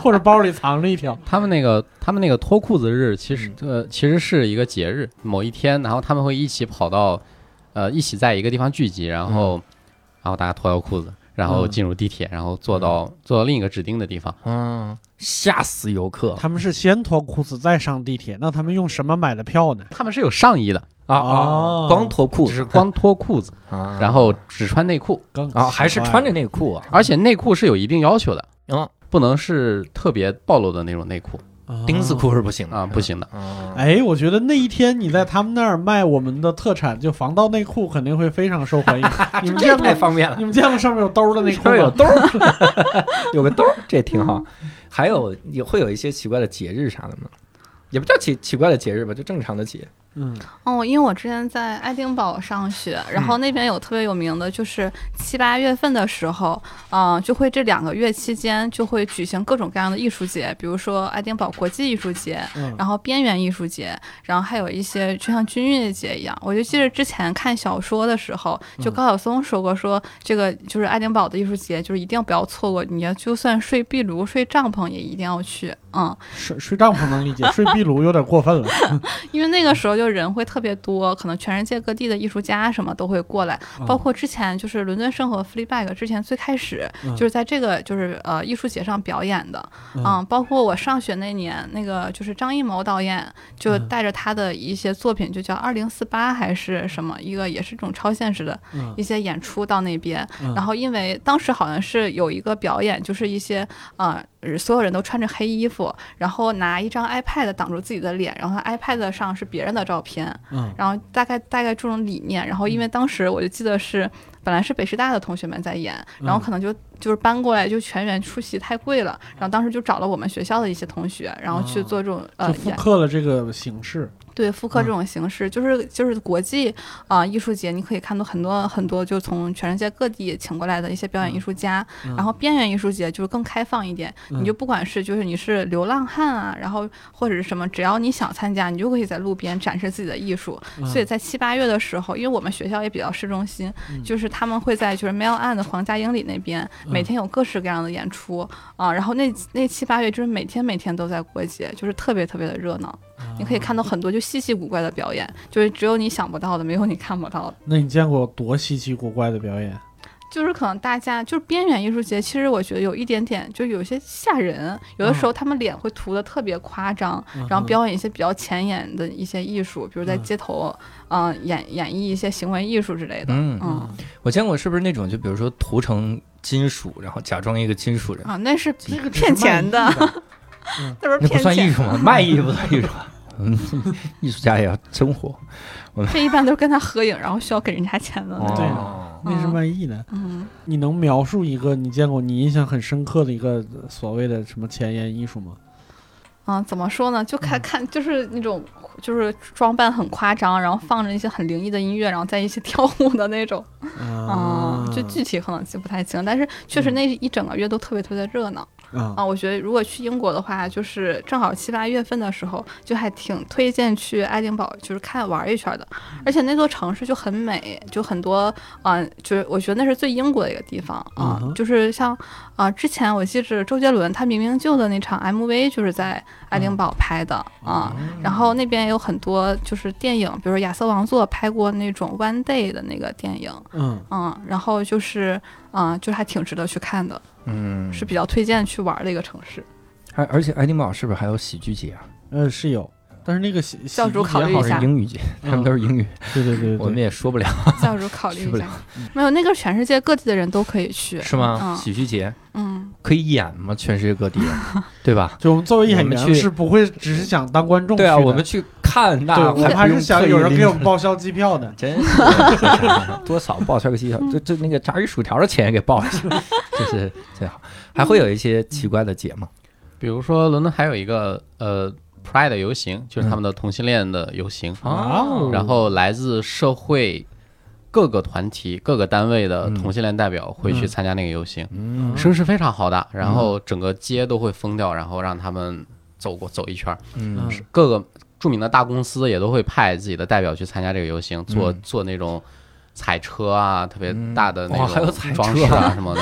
S2: 或者包里藏着一条。
S3: 他们那个他们那个脱裤子日，其实
S2: 嗯
S3: 呃其实是一个节日，某一天，然后他们会一起跑到，呃一起在一个地方聚集，然后、然后大家脱掉裤子，然后
S2: 嗯。
S3: 进入地铁，然后坐到坐到另一个指定的地方。
S1: 嗯，吓死游客。
S2: 他们是先脱裤子再上地铁，那他们用什么买的票呢？
S3: 他们是有上衣的，
S1: 啊
S2: 哦
S1: 啊！光脱裤子。
S3: 只是光脱裤子，
S1: 啊，
S3: 然后只穿内裤，
S1: 啊还是穿着内裤啊，
S3: 而且内裤是有一定要求的，
S1: 嗯，
S3: 不能是特别暴露的那种内裤
S1: 丁字。裤是不行的
S3: 啊，不。行的。
S1: 啊，
S2: 哎，我觉得那一天你在他们那儿卖我们的特产，就防盗内裤，肯定会非常受欢迎。你们
S1: 这
S2: 见过？
S1: 太方便了
S2: 你。们见过上面有兜儿的内裤
S1: 吗有
S2: 吗？
S1: 兜儿，有个兜儿，这挺好。还有也会有一些奇怪的节日啥的吗？也不叫奇奇怪的节日吧，就正常的节。
S2: 嗯。
S4: 哦，因为我之前在爱丁堡上学，然后那边有特别有名的，就是七八月份的时候，嗯、就会这两个月期间就会举行各种各样的艺术节，比如说爱丁堡国际艺术节，
S2: 嗯。
S4: 然后边缘艺术节，然后还有一些就像军乐节一样。我就记得之前看小说的时候，就高晓松说过说，这个就是爱丁堡的艺术节，就是一定不要错过，你要就算睡壁炉、睡帐篷也一定要去，嗯，
S2: 睡睡帐篷能理解，睡壁炉有点过分了。
S4: 因为那个时候就人会特别多，可能全世界各地的艺术家什么都会过来，包括之前就是伦敦圣和 Fleabag 之前最开始
S2: 嗯
S4: 就是在这个就是呃艺术节上表演的，
S2: 嗯。
S4: 嗯，包括我上学那年，那个就是张艺谋导演就
S2: 嗯。
S4: 带着他的一些作品，就叫二零四八还是什么一个也是这种超现实的
S2: 嗯
S4: 一些演出到那边，
S2: 嗯。
S4: 然后因为当时好像是有一个表演，就是一些呃所有人都穿着黑衣服，然后拿一张 iPad 挡住自己的脸，然后 iPad 上是别人的照片，
S2: 嗯
S4: 然后大概大概这种理念，然后因为当时我就记得是本来是北师大的同学们在演，然后可能就就是搬过来就全员出席太贵了，然后当时就找了我们学校的一些同学，然后去做这种呃
S2: 复
S4: 演
S2: 刻了这个形式。
S4: 对复刻这种形式，就是就是国际啊、艺术节，你可以看到很多很多就从全世界各地请过来的一些表演艺术家，
S2: 嗯
S4: 然后边缘艺术节就是更开放一点，
S2: 嗯
S4: 你就不管是就是你是流浪汉啊，然后或者是什么，只要你想参加，你就可以在路边展示自己的艺术。
S2: 嗯
S4: 所以在七八月的时候，因为我们学校也比较市中心，
S2: 嗯
S4: 就是他们会在就是 Mail 岸的皇家英里那边，
S2: 嗯
S4: 每天有各式各样的演出啊、然后那那七八月就是每天每天都在过节，就是特别特别的热闹。你可以看到很多就稀奇古怪的表演，就是只有你想不到的，没有你看不到的。
S2: 那你见过多稀奇古怪的表演？
S4: 就是可能大家就是边缘艺术节，其实我觉得有一点点，就有些吓人。有的时候他们脸会涂的特别夸张，
S2: 嗯
S4: 然后表演一些比较前沿的一些艺术，比如在
S2: 嗯
S4: 街头，嗯、演演绎一些行为艺术之类的。
S1: 嗯
S4: 嗯
S1: 我见过，是不是那种就比如说涂成金属，然后假装一个金属人，
S4: 啊，那是
S2: 那个
S4: 骗钱的那不是
S1: 那不算艺术吗？卖艺不算艺术？嗯，艺术家也要生活。
S4: 这一般都是跟他合影，然后需要给人家钱的那种。
S2: 那是卖艺的。
S4: 嗯，
S2: 你能描述一个你见过你印象很深刻的一个所谓的什么前沿艺术吗？
S4: 嗯，怎么说呢？就
S2: 嗯
S4: 看看，就是那种，就是装扮很夸张，然后放着一些很灵异的音乐，然后在一起 跳舞的那种。
S2: 啊
S4: 嗯，就具体可能记不太清，但是确实那一整个月都特别特别的热闹
S2: 啊
S4: 啊！我觉得如果去英国的话，就是正好七八月份的时候，就还挺推荐去爱丁堡，就是看玩一圈的。而且那座城市就很美，就很多啊、就是我觉得那是最英国的一个地方啊、
S2: 嗯
S4: 就是像啊、之前我记着周杰伦他明明就的那场 MV 就是在爱丁堡拍的啊。然后那边有很多就是电影，比如说亚瑟王座拍过那种 One Day 的那个电影，
S2: 嗯
S4: 嗯，然后就是，嗯，就是还挺值得去看的，
S1: 嗯，
S4: 是比较推荐去玩的一个城市。
S1: 而而且爱丁堡是不是还有喜剧节啊？
S2: 呃是有，但是那个喜
S4: 教主考虑一下。
S1: 英语节，他们都是英语，
S2: 对对对对，
S1: 我们也说不了，
S4: 教主考虑一下，没有那个全世界各地的人都可以去，
S1: 是吗？
S4: 嗯。
S1: 喜剧节？
S4: 嗯，
S1: 可以演吗？全世界各地，对吧？
S2: 就我们作为演员是不会只是想当观众
S1: 对啊，我们去看那，
S2: 对，我们还是想有人给我们报销机票的。
S1: 真是 多少报销个机票，这这那个炸鱼薯条的钱也给报一下，这是最好。还会有一些奇怪的节吗？
S3: 比如说伦敦还有一个呃 Pride 游行，就是他们的同性恋的游行，
S2: 哦。
S3: 然后来自社会各个团体、各个单位的
S1: 嗯
S3: 同性恋代表会去参加那个游行，
S1: 嗯。
S3: 声势非常浩大，然后整个街都会封掉，然后让他们走过走一圈儿，
S1: 嗯。
S3: 各个著名的大公司也都会派自己的代表去参加这个游行，做
S1: 嗯。
S3: 做那种彩车啊，特别
S1: 嗯。
S3: 大的那个装饰啊什么的，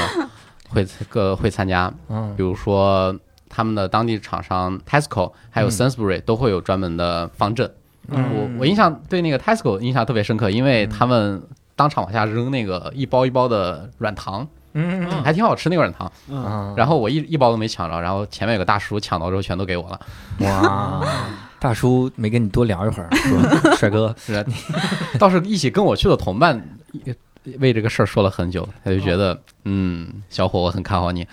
S3: 会各会参加。
S1: 嗯。
S3: 比如说他们的当地厂商 Tesco 还有
S1: 嗯
S3: Sainsbury 都会有专门的方阵。
S1: 嗯
S3: 我我印象对那个 Tesco 印象特别深刻，因为他们当场往下扔那个一包一包的软糖，
S1: 嗯
S3: 还挺好吃那个软糖。
S2: 嗯，
S1: 啊
S3: 然后我一一包都没抢着，然后前面有个大叔抢到之后全都给我了。
S1: 哇，大叔没跟你多聊一会儿，说 帅哥，
S3: 是啊，倒是一起跟我去的同伴也为这个事儿说了很久，他就觉得，嗯，小伙，我很看好你。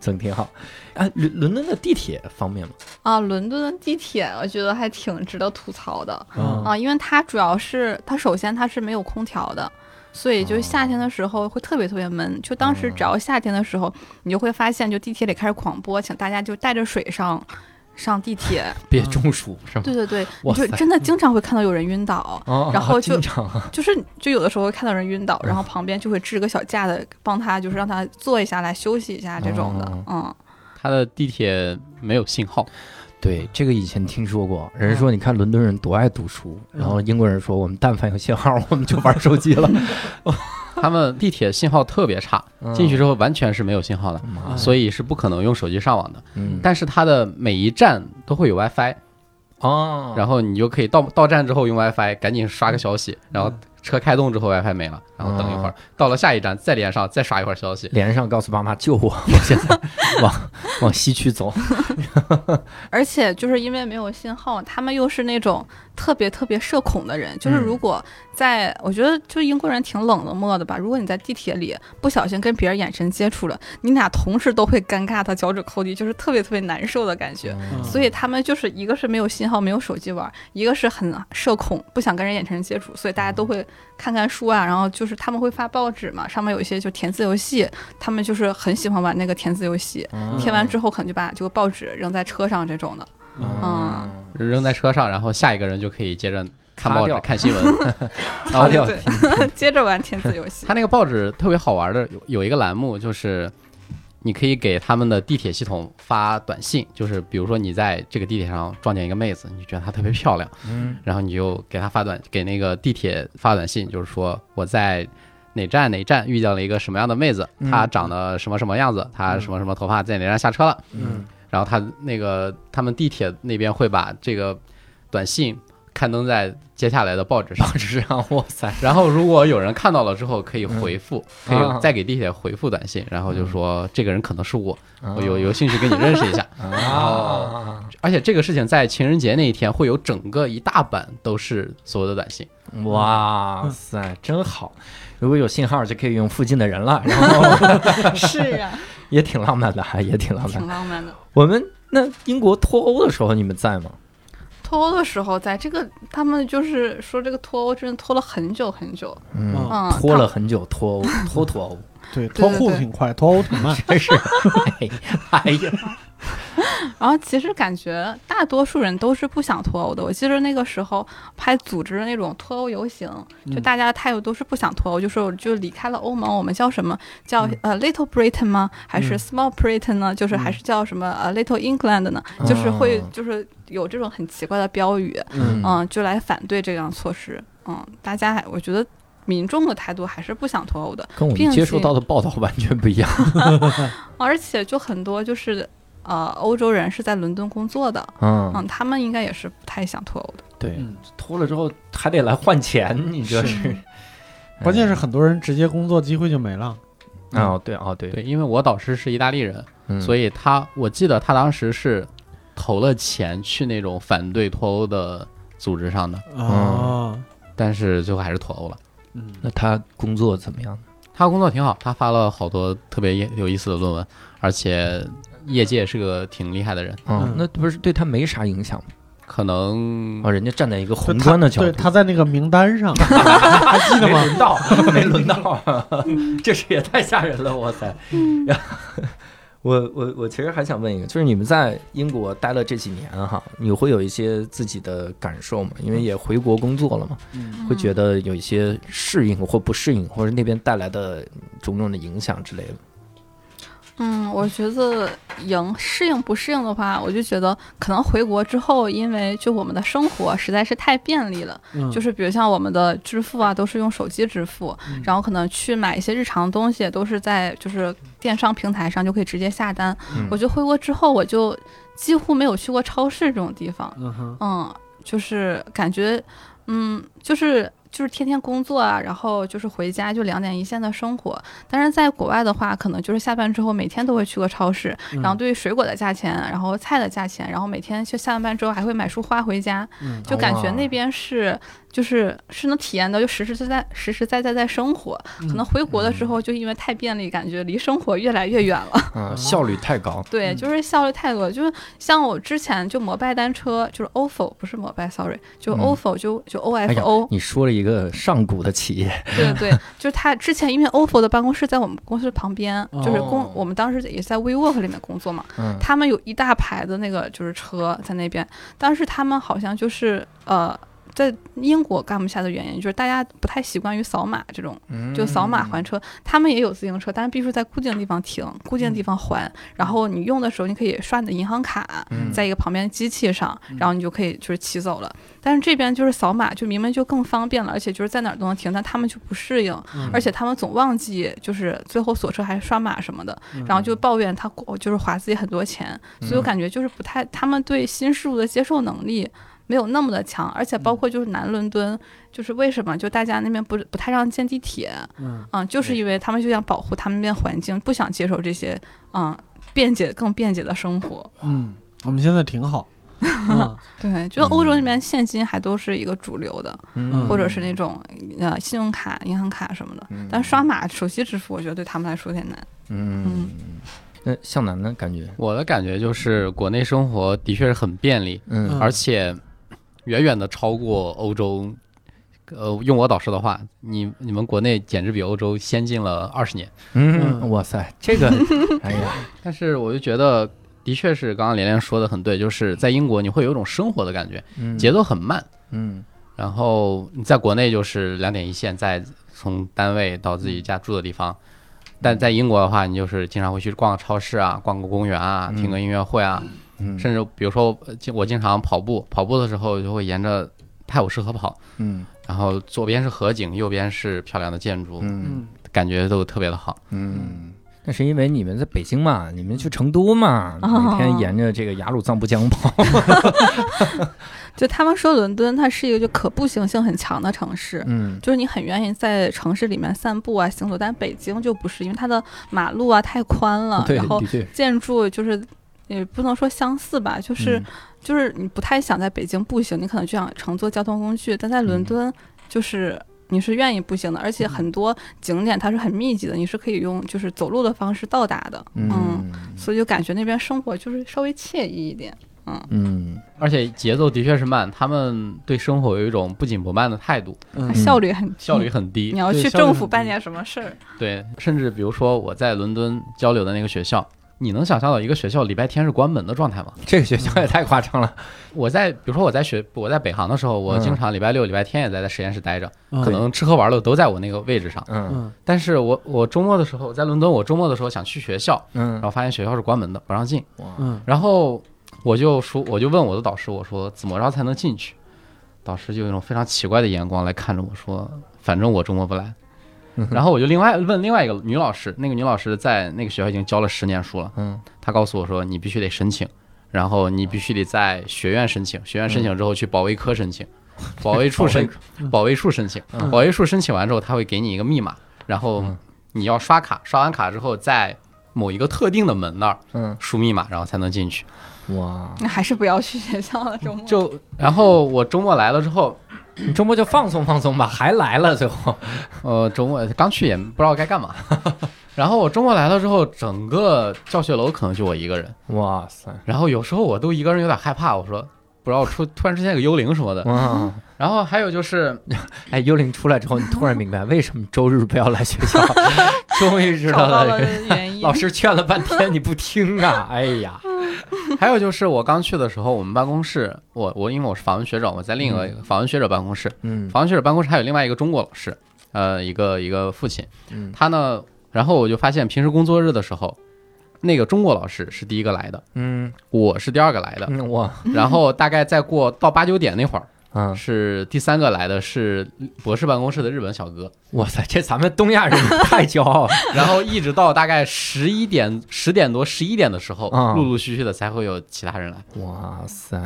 S1: 整挺好。啊，伦伦敦的地铁方便吗？
S4: 啊，伦敦的地铁我觉得还挺值得吐槽的
S2: 嗯
S4: 啊，因为它主要是它首先它是没有空调的。所以就是夏天的时候会特别特别闷，就当时只要夏天的时候，你就会发现，就地铁里开始狂播，请大家就带着水上上地铁。
S1: 别中暑是吗？
S4: 对对对，你就真的经常会看到有人晕倒，
S1: 哦
S4: 然后就
S1: 啊
S4: 就是就有的时候会看到人晕倒，然后旁边就会支个小架子帮他，就是让他坐一下来休息一下这种的
S1: 哦，
S4: 嗯。
S3: 他的地铁没有信号，
S1: 对，这个以前听说过，人说你看伦敦人多爱读书，然后英国人说我们但凡有信号，我们就玩手机了。
S3: 他们地铁信号特别差，进去之后完全是没有信号的，
S1: 妈
S3: 所以是不可能用手机上网的。
S1: 嗯，
S3: 但是它的每一站都会有 WiFi，
S1: 哦，
S3: 然后你就可以到到站之后用 WiFi 赶紧刷个消息，然后车开动之后 WiFi 没了，然后等一会儿，到了下一站再连上，再刷一会儿消息。
S1: 连上告诉爸妈救我，我现在 往往西区走。
S4: 而且就是因为没有信号，他们又是那种特别特别社恐的人。就是
S1: 嗯
S4: 如果在，我觉得就英国人挺冷的漠的吧。如果你在地铁里不小心跟别人眼神接触了，你俩同时都会尴尬的脚趾抠地，就是特别特别难受的感觉。
S2: 嗯
S4: 所以他们就是一个是没有信号，没有手机玩；一个是很社恐，不想跟人眼神接触，所以大家都会看看书啊。然后就是他们会发报纸嘛，上面有一些就填字游戏，他们就是很喜欢玩那个填字游戏。
S1: 嗯
S4: 填完之后可能就把这个报纸扔在车上这种的。嗯
S3: 扔在车上，然后下一个人就可以接着看报纸、看新闻。然后
S1: 擦掉，
S4: 接着玩填字游戏。
S3: 他那个报纸特别好玩的，有有一个栏目就是。你可以给他们的地铁系统发短信，就是比如说你在这个地铁上撞见一个妹子，你觉得她特别漂亮，
S1: 嗯
S3: 然后你就给她发短给那个地铁发短信，就是说我在哪站哪站遇见了一个什么样的妹子，
S1: 嗯
S3: 她长得什么什么样子，她什么什么头发，在哪站下车了，
S1: 嗯
S3: 然后他那个他们地铁那边会把这个短信刊登在接下来的报纸上，
S1: 报纸上，哇塞，
S3: 然后如果有人看到了之后，可以回复，可
S1: 啊
S3: 以再给地铁回复短信，然后就说这个人可能是我，
S1: 嗯
S3: 我有有兴趣跟你认识一下。
S1: 啊，
S3: 而且这个事情在情人节那一天会有整个一大版都是所有的短信，
S1: 哇塞，真好！如果有信号，就可以用附近的人了，然后
S4: 是啊，
S1: 也挺浪漫的，还也挺浪漫
S4: 挺。浪漫的。
S1: 我们那英国脱欧的时候，你们在吗？
S4: 脱欧的时候，在这个他们就是说这个脱欧真的拖了很久很久。
S1: 嗯，
S4: 嗯，
S1: 拖了很久，脱欧，脱脱欧，
S2: 对，脱裤子挺快，脱欧挺慢。
S1: 真是，哎哎呀，
S4: 然后其实感觉大多数人都是不想脱欧的。我记得那个时候还组织了那种脱欧游行，就
S2: 嗯
S4: 大家的态度都是不想脱欧，就说就离开了欧盟，我们叫什么叫
S2: 嗯
S4: 呃 Little Britain 吗？还是
S2: 嗯
S4: Small Britain 呢？就是还是叫什么呃 Little England 呢？就是会就是有这种很奇怪的标语，
S1: 嗯
S4: 嗯，就来反对这样措施。嗯，大家还我觉得民众的态度还是不想脱欧的，
S1: 跟我们接触到的报道完全不一样。
S4: 而且就很多就是呃欧洲人是在伦敦工作的，
S1: 嗯，
S4: 嗯，他们应该也是不太想脱欧的。
S1: 对，
S2: 嗯
S1: 脱了之后还得来换钱，你这
S2: 是
S1: 是。
S2: 关键是很多人直接工作机会就没了。
S1: 哦，对哦对，
S3: 对，因为我导师是意大利人，
S1: 嗯
S3: 所以他我记得他当时是投了钱去那种反对脱欧的组织上的，
S2: 啊，
S3: 但是最后还是脱欧了。
S2: 嗯
S1: 那他工作怎么样？
S3: 他工作挺好，他发了好多特别有意思的论文，而且业界是个挺厉害的人，
S1: 嗯
S2: 嗯，
S1: 那不是对他没啥影响吗？
S3: 可能
S1: 哦，人家站在一个宏观的角度，
S2: 对，他在那个名单上，还记得吗？
S1: 没轮到，没轮到，这是也太吓人了，哇塞！然后我我我其实还想问一个，就是你们在英国待了这几年哈，你会有一些自己的感受吗？因为也回国工作了嘛，
S2: 嗯
S1: 会觉得有一些适应或不适应，或者那边带来的种种的影响之类的。
S4: 嗯，我觉得应适应不适应的话，我就觉得可能回国之后，因为就我们的生活实在是太便利了，
S2: 嗯
S4: 就是比如像我们的支付啊，都是用手机支付，
S2: 嗯
S4: 然后可能去买一些日常东西，都是在就是电商平台上就可以直接下单。
S1: 嗯
S4: 我就回国之后，我就几乎没有去过超市这种地方。
S2: 嗯
S4: 就是感觉，嗯，就是就是天天工作啊，然后就是回家就两点一线的生活。但是在国外的话，可能就是下班之后每天都会去个超市，
S2: 嗯
S4: 然后对于水果的价钱，然后菜的价钱，然后每天就下完班之后还会买束花回家，
S2: 嗯
S4: 就感觉那边是就是是能体验到就实实在在实实在在在生活。
S2: 嗯
S4: 可能回国的时候就因为太便利，感觉离生活越来越远了。
S1: 嗯，效率太高。
S4: 对，
S2: 嗯
S4: 就是效率太高。就是像我之前就摩拜单车，就是 ofo 不是摩拜，sorry，就
S1: 嗯
S4: ofo 就就 ofo，、，
S1: 你说了一个上古的企业，
S4: 对对对，就是他之前因为 ofo 的办公室在我们公司旁边，就是
S1: 哦
S4: 公我们当时也在 WeWork 里面工作嘛，
S1: 嗯
S4: 他们有一大排的那个就是车在那边，但是他们好像就是呃。在英国干不下的原因就是大家不太习惯于扫码这种，就扫码还车。他们也有自行车，但是必须在固定的地方停，固定的地方还。然后你用的时候，你可以刷你的银行卡，
S1: 嗯
S4: 在一个旁边机器上，然后你就可以就是骑走了。但是这边就是扫码，就明明就更方便了，而且就是在哪儿都能停，但他们就不适应，
S2: 嗯
S4: 而且他们总忘记就是最后锁车还是刷码什么的，
S2: 嗯
S4: 然后就抱怨他就是花自己很多钱，所以我感觉就是不太，他们对新事物的接受能力。没有那么的强，而且包括就是南伦敦，就是为什么就大家那边不不太让建地铁，
S2: 嗯
S4: 啊，就是因为他们就想保护他们那边环境，不想接受这些嗯便捷更便捷的生活。
S2: 嗯，我们现在挺好，嗯
S4: 对，就欧洲那边现金还都是一个主流的，
S1: 嗯
S4: 或者是那种呃信用卡、银行卡什么的。但刷码、手机支付，我觉得对他们来说有点难。
S1: 嗯，那向南呢？感觉
S3: 我的感觉就是国内生活的确是很便利，
S1: 嗯
S3: 而且远远的超过欧洲。呃，用我导师的话，你你们国内简直比欧洲先进了二十年。
S1: 嗯，
S2: 嗯
S1: 哇塞，这个，哎呀，
S3: 但是我就觉得，的确是刚刚连连说的很对，就是在英国你会有一种生活的感觉，
S1: 嗯
S3: 节奏很慢。
S1: 嗯
S3: 然后你在国内就是两点一线，在从单位到自己家住的地方。但在英国的话，你就是经常会去逛个超市啊，逛个公园啊，
S1: 嗯
S3: 听个音乐会啊，
S1: 嗯，
S3: 甚至比如说呃经我经常跑步，跑步的时候就会沿着泰晤士河跑，
S1: 嗯。
S3: 然后左边是河景，右边是漂亮的建筑，
S1: 嗯。
S2: 嗯
S3: 感觉都特别的好。
S1: 嗯。那是因为你们在北京嘛，你们去成都嘛，每天沿着这个雅鲁藏布江跑。
S4: 就他们说伦敦它是一个就可步行性很强的城市，
S1: 嗯。
S4: 就是你很愿意在城市里面散步啊行走，但北京就不是，因为它的马路啊太宽了，
S1: 对，
S4: 然后
S1: 的确。
S4: 建筑就是也不能说相似吧，就是、
S1: 嗯
S4: 就是你不太想在北京步行，你可能就想乘坐交通工具，但在伦
S1: 嗯
S4: 敦就是。你是愿意步行的，而且很多景点它是很密集的，你是可以用就是走路的方式到达的，
S1: 嗯
S4: 所以就感觉那边生活就是稍微惬意一点。
S1: 嗯嗯
S3: 而且节奏的确是慢，他们对生活有一种不紧不慢的态度，
S2: 嗯
S4: 效率很低
S3: 效率很低
S4: 你。要去政府办点什么事儿，
S3: 对，甚至比如说我在伦敦交流的那个学校，你能想象到一个学校礼拜天是关门的状态吗？
S1: 这个学校也太夸张了。
S3: 我在比如说我在学我在北航的时候，我
S1: 嗯
S3: 经常礼拜六、礼拜天也在在实验室待着，
S2: 嗯
S3: 可能吃喝玩乐都在我那个位置上。
S1: 嗯
S2: 嗯
S3: 但是我我周末的时候在伦敦，我周末的时候想去学校，
S1: 嗯
S3: 然后发现学校是关门的，不让进。
S1: 哇
S2: 嗯
S3: 然后我就说，我就问我的导师，我说怎么着才能进去？导师就用一种非常奇怪的眼光来看着我说，反正我周末不来。然后我就另外问另外一个女老师，那个女老师在那个学校已经教了十年书了，
S1: 嗯。
S3: 她告诉我说，你必须得申请，然后你必须得在学院申请，学院申请之后去保卫科申请，保卫处申保卫处申请，
S1: 嗯。
S3: 保卫处申请完之后，他会给你一个密码，然后
S1: 嗯
S3: 你要刷卡，刷完卡之后在某一个特定的门那儿
S1: 嗯，
S3: 输密码，然后才能进去。
S1: 哇，
S4: 那还是不要去学校了。周末。
S3: 就然后我周末来了之后，
S1: 你周末就放松放松吧，还来了最后。
S3: 呃，周末刚去也不知道该干嘛。然后我周末来了之后，整个教学楼可能就我一个人。
S1: 哇塞，
S3: 然后有时候我都一个人有点害怕，我说不知道出突然出现个幽灵什么的。
S1: 嗯，
S3: 然后还有就是，
S1: 哎，幽灵出来之后，你突然明白为什么周日不要来学校，终于知道
S4: 了
S1: 了。
S4: 原因。
S1: 老师劝了半天你不听啊！哎呀，
S3: 还有就是我刚去的时候，我们办公室，我我因为我是访问学者，我在另一个访问学者办公室，
S1: 嗯
S3: 访问学者办公室还有另外一个中国老师，呃，一个一个父亲，
S1: 嗯
S3: 他呢，然后我就发现平时工作日的时候，那个中国老师是第一个来的，
S1: 嗯。
S3: 我是第二个来的，
S1: 嗯，我。
S3: 然后大概再过到八九点那会儿，
S1: 嗯，
S3: 是第三个来的是博士办公室的日本小哥，
S1: 哇塞，这咱们东亚人太骄傲了。
S3: 然后一直到大概十一点、十点多、十一点的时候，
S1: 啊
S3: 陆陆续续的才会有其他人来。
S1: 哇塞，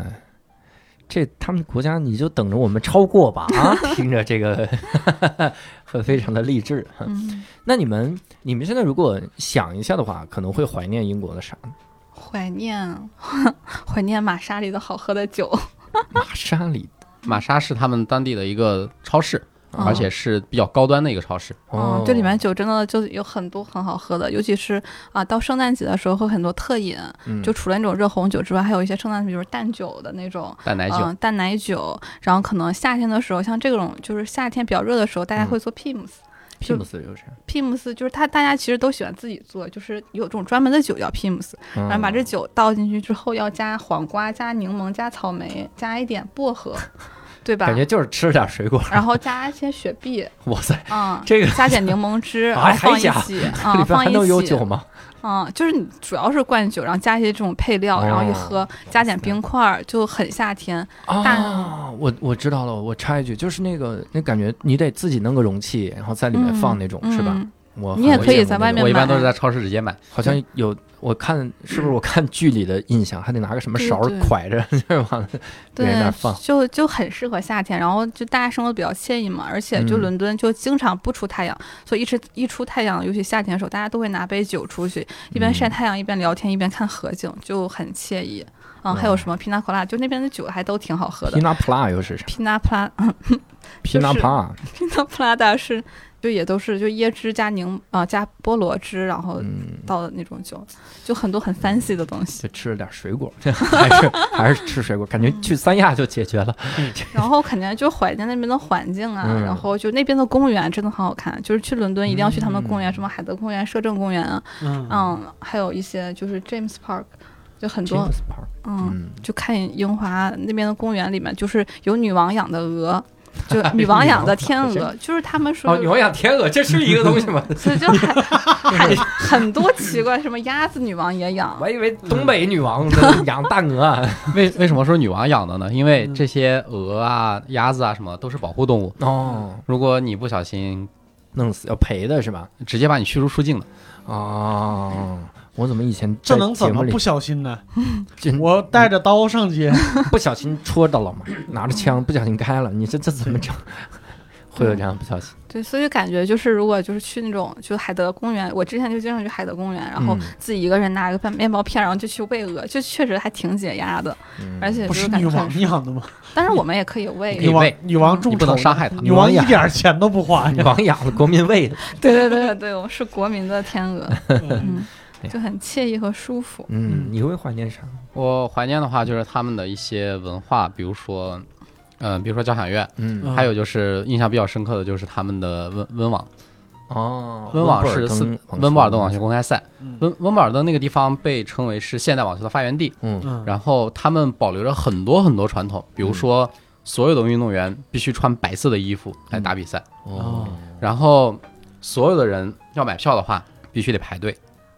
S1: 这他们国家你就等着我们超过吧啊！听着这个会 非常的励志。
S4: 嗯，
S1: 那你们你们现在如果想一下的话，可能会怀念英国的啥呢？
S4: 怀念怀念玛莎里的好喝的酒，
S1: 玛莎里
S3: 玛莎是他们当地的一个超市，
S4: 哦
S3: 而且是比较高端的一个超市。
S4: 这里面酒真的就有很多很好喝的，尤其是啊，到圣诞节的时候会很多特饮，
S1: 嗯
S4: 就除了那种热红酒之外，还有一些圣诞比如淡酒的那种。
S3: 淡奶酒，
S4: 嗯，淡奶酒，然后可能夏天的时候，像这种就是夏天比较热的时候，大家
S1: 嗯
S4: 会做 Pims。就
S1: Pims 就是
S4: ，Pims 就是它，大家其实都喜欢自己做，就是有这种专门的酒叫 Pims，然后把这
S1: 嗯
S4: 酒倒进去之后，要加黄瓜、加柠檬、加草莓、加一点薄荷，对吧
S1: 感？觉就是吃了点水果。
S4: 然后加一些雪碧，
S1: 哇塞，
S4: 嗯，
S1: 这个
S4: 加点柠檬汁，
S1: 还
S4: 放一起，
S1: 里
S4: 啊，
S1: 边
S4: 放一
S1: 还能有
S4: 起，
S1: 酒吗？
S4: 嗯，就是你主要是灌酒，然后加一些这种配料，然后一
S1: 哦
S4: 喝，加点冰块儿，就很夏天。大
S1: 啊，我我知道了，我插一句，就是那个那感觉你得自己弄个容器，然后在里面放那种，是吧？
S4: 嗯
S1: 我
S4: 你也可以在外面买
S3: 我一般都是在超市直接买。
S1: 好像有我看是不是我看剧里的印象，还得拿个什么勺儿着，就是往别人那放，。
S4: 就就很适合夏天，然后就大家生活比较惬意嘛，而且就
S1: 嗯
S4: 伦敦就经常不出太阳，所以一直一出太阳，尤其夏天的时候，大家都会拿杯酒出去，一边晒
S1: 嗯
S4: 太阳一边聊天一边看河景，就很惬意。嗯，还有什么 Pina Colada，就那边的酒还都挺好喝的。
S1: Pina Pla 又是啥
S4: Pina
S1: Pla？Pina
S4: Pla，Pina Colada 是就也都是就椰汁加柠啊、加菠萝汁，然后
S1: 嗯，
S4: 倒的那种酒，就很多很 fancy 的东西。
S1: 就吃了点水果，还是还是吃水果，感觉去三亚就解决了。
S4: 然后肯定就怀念那边的环境啊，
S1: 嗯
S4: 然后就那边的公园真的很好看，就是去伦敦一定要去他们的公园，
S1: 嗯
S4: 什么海德公园、摄政公园啊，
S2: 嗯
S4: 嗯，还有一些就是 James Park，就很多嗯，
S1: 嗯，
S4: 就看樱花那边的公园里面，就是有女王养的鹅。就女王养的天鹅，就是他们说
S1: 哦，女王养天鹅，这是一个东西吗？
S4: 所以就很很 很多奇怪，什么鸭子女王也养
S1: 我，还以为东北女王 养大鹅啊。
S3: 为为什么说女王养的呢？因为
S2: 嗯
S3: 这些鹅啊、鸭子啊什么都是保护动物，
S1: 哦，
S3: 如果你不小心，
S1: 弄死要赔的是吧？
S3: 直接把你驱逐出境了。
S1: 哦，我怎么以前
S2: 这能怎么不小心呢？我带着刀上街，
S1: 不小心戳到了嘛？拿着枪不小心开了，你这这怎么整？会有这样不小心？
S4: 对，所以感觉就是如果就是去那种就海德公园，我之前就经常去海德公园，然后
S1: 嗯
S4: 自己一个人拿个面包片，然后就去喂鹅，就确实还挺解压的，
S1: 嗯
S4: 而且
S2: 不
S4: 就是
S2: 女王养的吗？
S4: 当然我们也可以喂，
S2: 女王女王众
S3: 你不能
S2: 筹
S3: 伤害她
S2: 女王一点钱都不花
S1: 女。王养的国民喂的。
S4: 对对对对，我们是国民的天鹅，
S2: 嗯
S4: 嗯
S1: 哎呀，
S4: 就很惬意和舒服。
S1: 嗯，你会怀念啥？
S3: 我怀念的话就是他们的一些文化，比如说，嗯、比如说交响乐，
S1: 嗯
S2: 嗯
S3: 还有就是印象比较深刻的就是他们的温温网，
S1: 哦，
S3: 温网是四温布尔登网球公开赛，
S2: 嗯
S3: 温温布尔登那个地方被称为是现代网球的发源地，
S1: 嗯
S2: 嗯
S3: 然后他们保留着很多很多传统，比如说所有的运动员必须穿白色的衣服来打比赛，
S1: 哦
S3: 然后所有的人要买票的话必须得排队，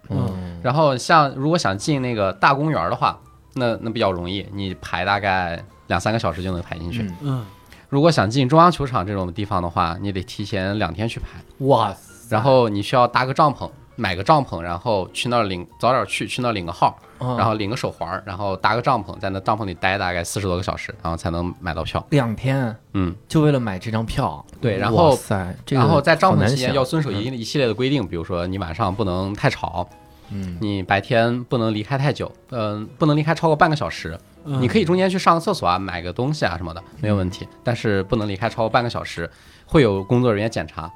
S1: 嗯
S3: 然后像如果想进那个大公园的话，那那比较容易，你排大概两三个小时就能排进去。
S1: 嗯。
S2: 嗯。
S3: 如果想进中央球场这种地方的话，你得提前两天去排，
S1: 哇塞，
S3: 然后你需要搭个帐篷，买个帐篷，然后去那儿领早点去，去那儿领个号，
S1: 然
S3: 然后领个手环，然后搭个帐篷，在那帐篷里待大概四十多个小时，然后才能买到票。
S1: 两天？
S3: 嗯，
S1: 就为了买这张票。
S3: 对然后然后在帐篷期间要遵守一一系列的规定，比如说你晚上不能太吵，
S1: 嗯
S3: 你白天不能离开太久，嗯、不能离开超过半个小时。
S2: 嗯，
S3: 你可以中间去上个厕所啊，买个东西啊什么的，没有问题，但是不能离开超过半个小时，会有工作人员检查。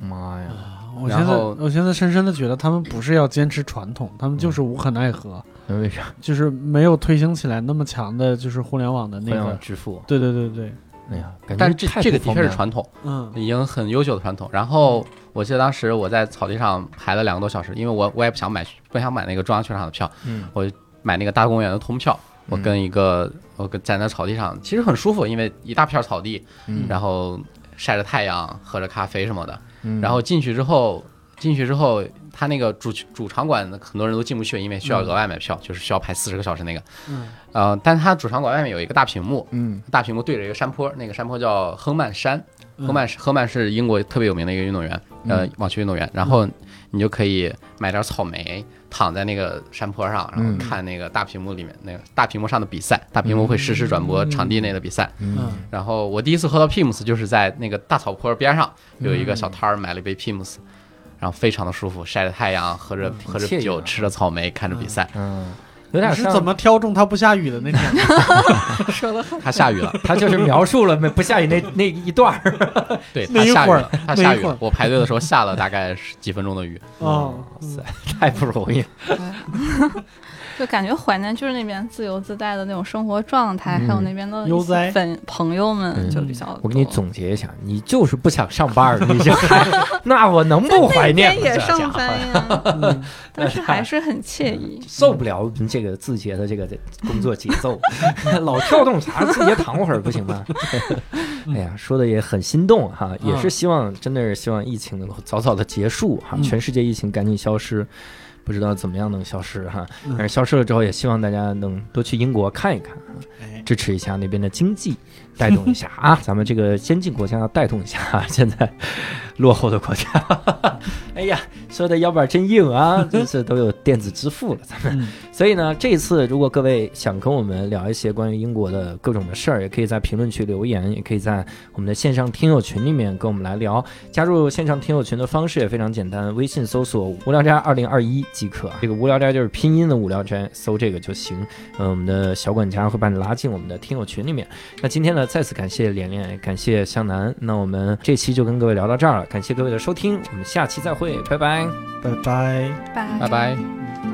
S1: 妈呀，
S2: 我现在
S3: 然后
S2: 我现在深深的觉得他们不是要坚持传统，他们就是无可奈何，
S1: 那为啥
S2: 就是没有推行起来那么强的，就是互联网的那个。
S1: 支付？
S2: 对对对对，
S1: 哎呀，感觉
S3: 但是这
S1: 太
S3: 这个的
S1: 不方便了
S3: 确是传统，
S2: 嗯
S3: 已经很优秀的传统。然后我记得当时我在草地上排了两个多小时，因为我我也不想买不想买那个中央球场的票，
S1: 嗯
S3: 买那个大公园的通票。我跟一个我跟站在草地上，其实很舒服，因为一大片草地，
S1: 嗯，
S3: 然后晒着太阳，喝着咖啡什么的。
S1: 嗯
S3: 然后进去之后，进去之后他那个主主场馆很多人都进不去，因为需要额外买票，就是需要排四十个小时那个。
S2: 嗯，
S3: 呃，但他主场馆外面有一个大屏幕，
S1: 嗯
S3: 大屏幕对着一个山坡，那个山坡叫亨曼山。
S2: 嗯
S3: 赫曼是亨曼是英国特别有名的一个运动员，呃，网球运动员。然后你就可以买点草莓，躺在那个山坡上，然后
S1: 嗯
S3: 看那个大屏幕里面那个大屏幕上的比赛。大屏幕会实时转播场地内的比赛。
S1: 嗯
S2: 嗯
S3: 然后我第一次喝到 Pims 就是在那个大草坡边上有一个小摊儿买了一杯 Pims，然后非常的舒服，晒着太阳，喝着喝着酒，吃着草莓，看着比赛。
S1: 嗯，有点
S2: 你是
S1: 像
S2: 怎么挑中它不下雨的那天？
S4: 说的很
S3: 它下雨了，
S1: 他就是描述了没不下雨那那一段儿，
S3: 对，
S2: 那一会儿
S3: 它下雨了，它下雨
S2: 那一会儿。
S3: 了我排队的时候下了大概十几分钟的雨。
S2: 哦，
S1: 哇塞，太不容易了。
S4: 就感觉怀念就是那边自由自在的那种生活状态，
S1: 嗯
S4: 还有那边的
S2: 悠哉
S4: 粉朋友们
S1: 嗯
S4: 就比较多。
S1: 我给你总结一下，你就是不想上班儿，你就那我能不怀念吗？
S4: 那边也上班呀，
S2: 嗯
S4: 但是还是很惬意。
S1: 受不了这个字节的这个工作节奏，老跳动啥？字节躺会儿不行吗？哎呀，说的也很心动哈，也是希望，真的是希望疫情能够早早的结束哈，
S2: 嗯
S1: 全世界疫情赶紧消失。不知道怎么样能消失哈，
S2: 嗯
S1: 但是消失了之后，也希望大家能多去英国看一看支持一下那边的经济，带动一下 啊，咱们这个先进国家要带动一下啊，现在落后的国家，哎呀，说的腰板真硬啊，这次都有电子支付了，咱们。
S2: 嗯
S1: 所以呢，这次如果各位想跟我们聊一些关于英国的各种的事儿，也可以在评论区留言，也可以在我们的线上听友群里面跟我们来聊。加入线上听友群的方式也非常简单，微信搜索“无聊斋二零二一”即可。这个“无聊斋”就是拼音的“无聊斋”，搜这个就行。嗯，我们的小管家会把你拉进我们的听友群里面。那今天呢，再次感谢连连，感谢向南。那我们这期就跟各位聊到这儿了，感谢各位的收听，我们下期再会，拜拜。
S2: 拜拜。
S4: 拜
S3: 拜拜。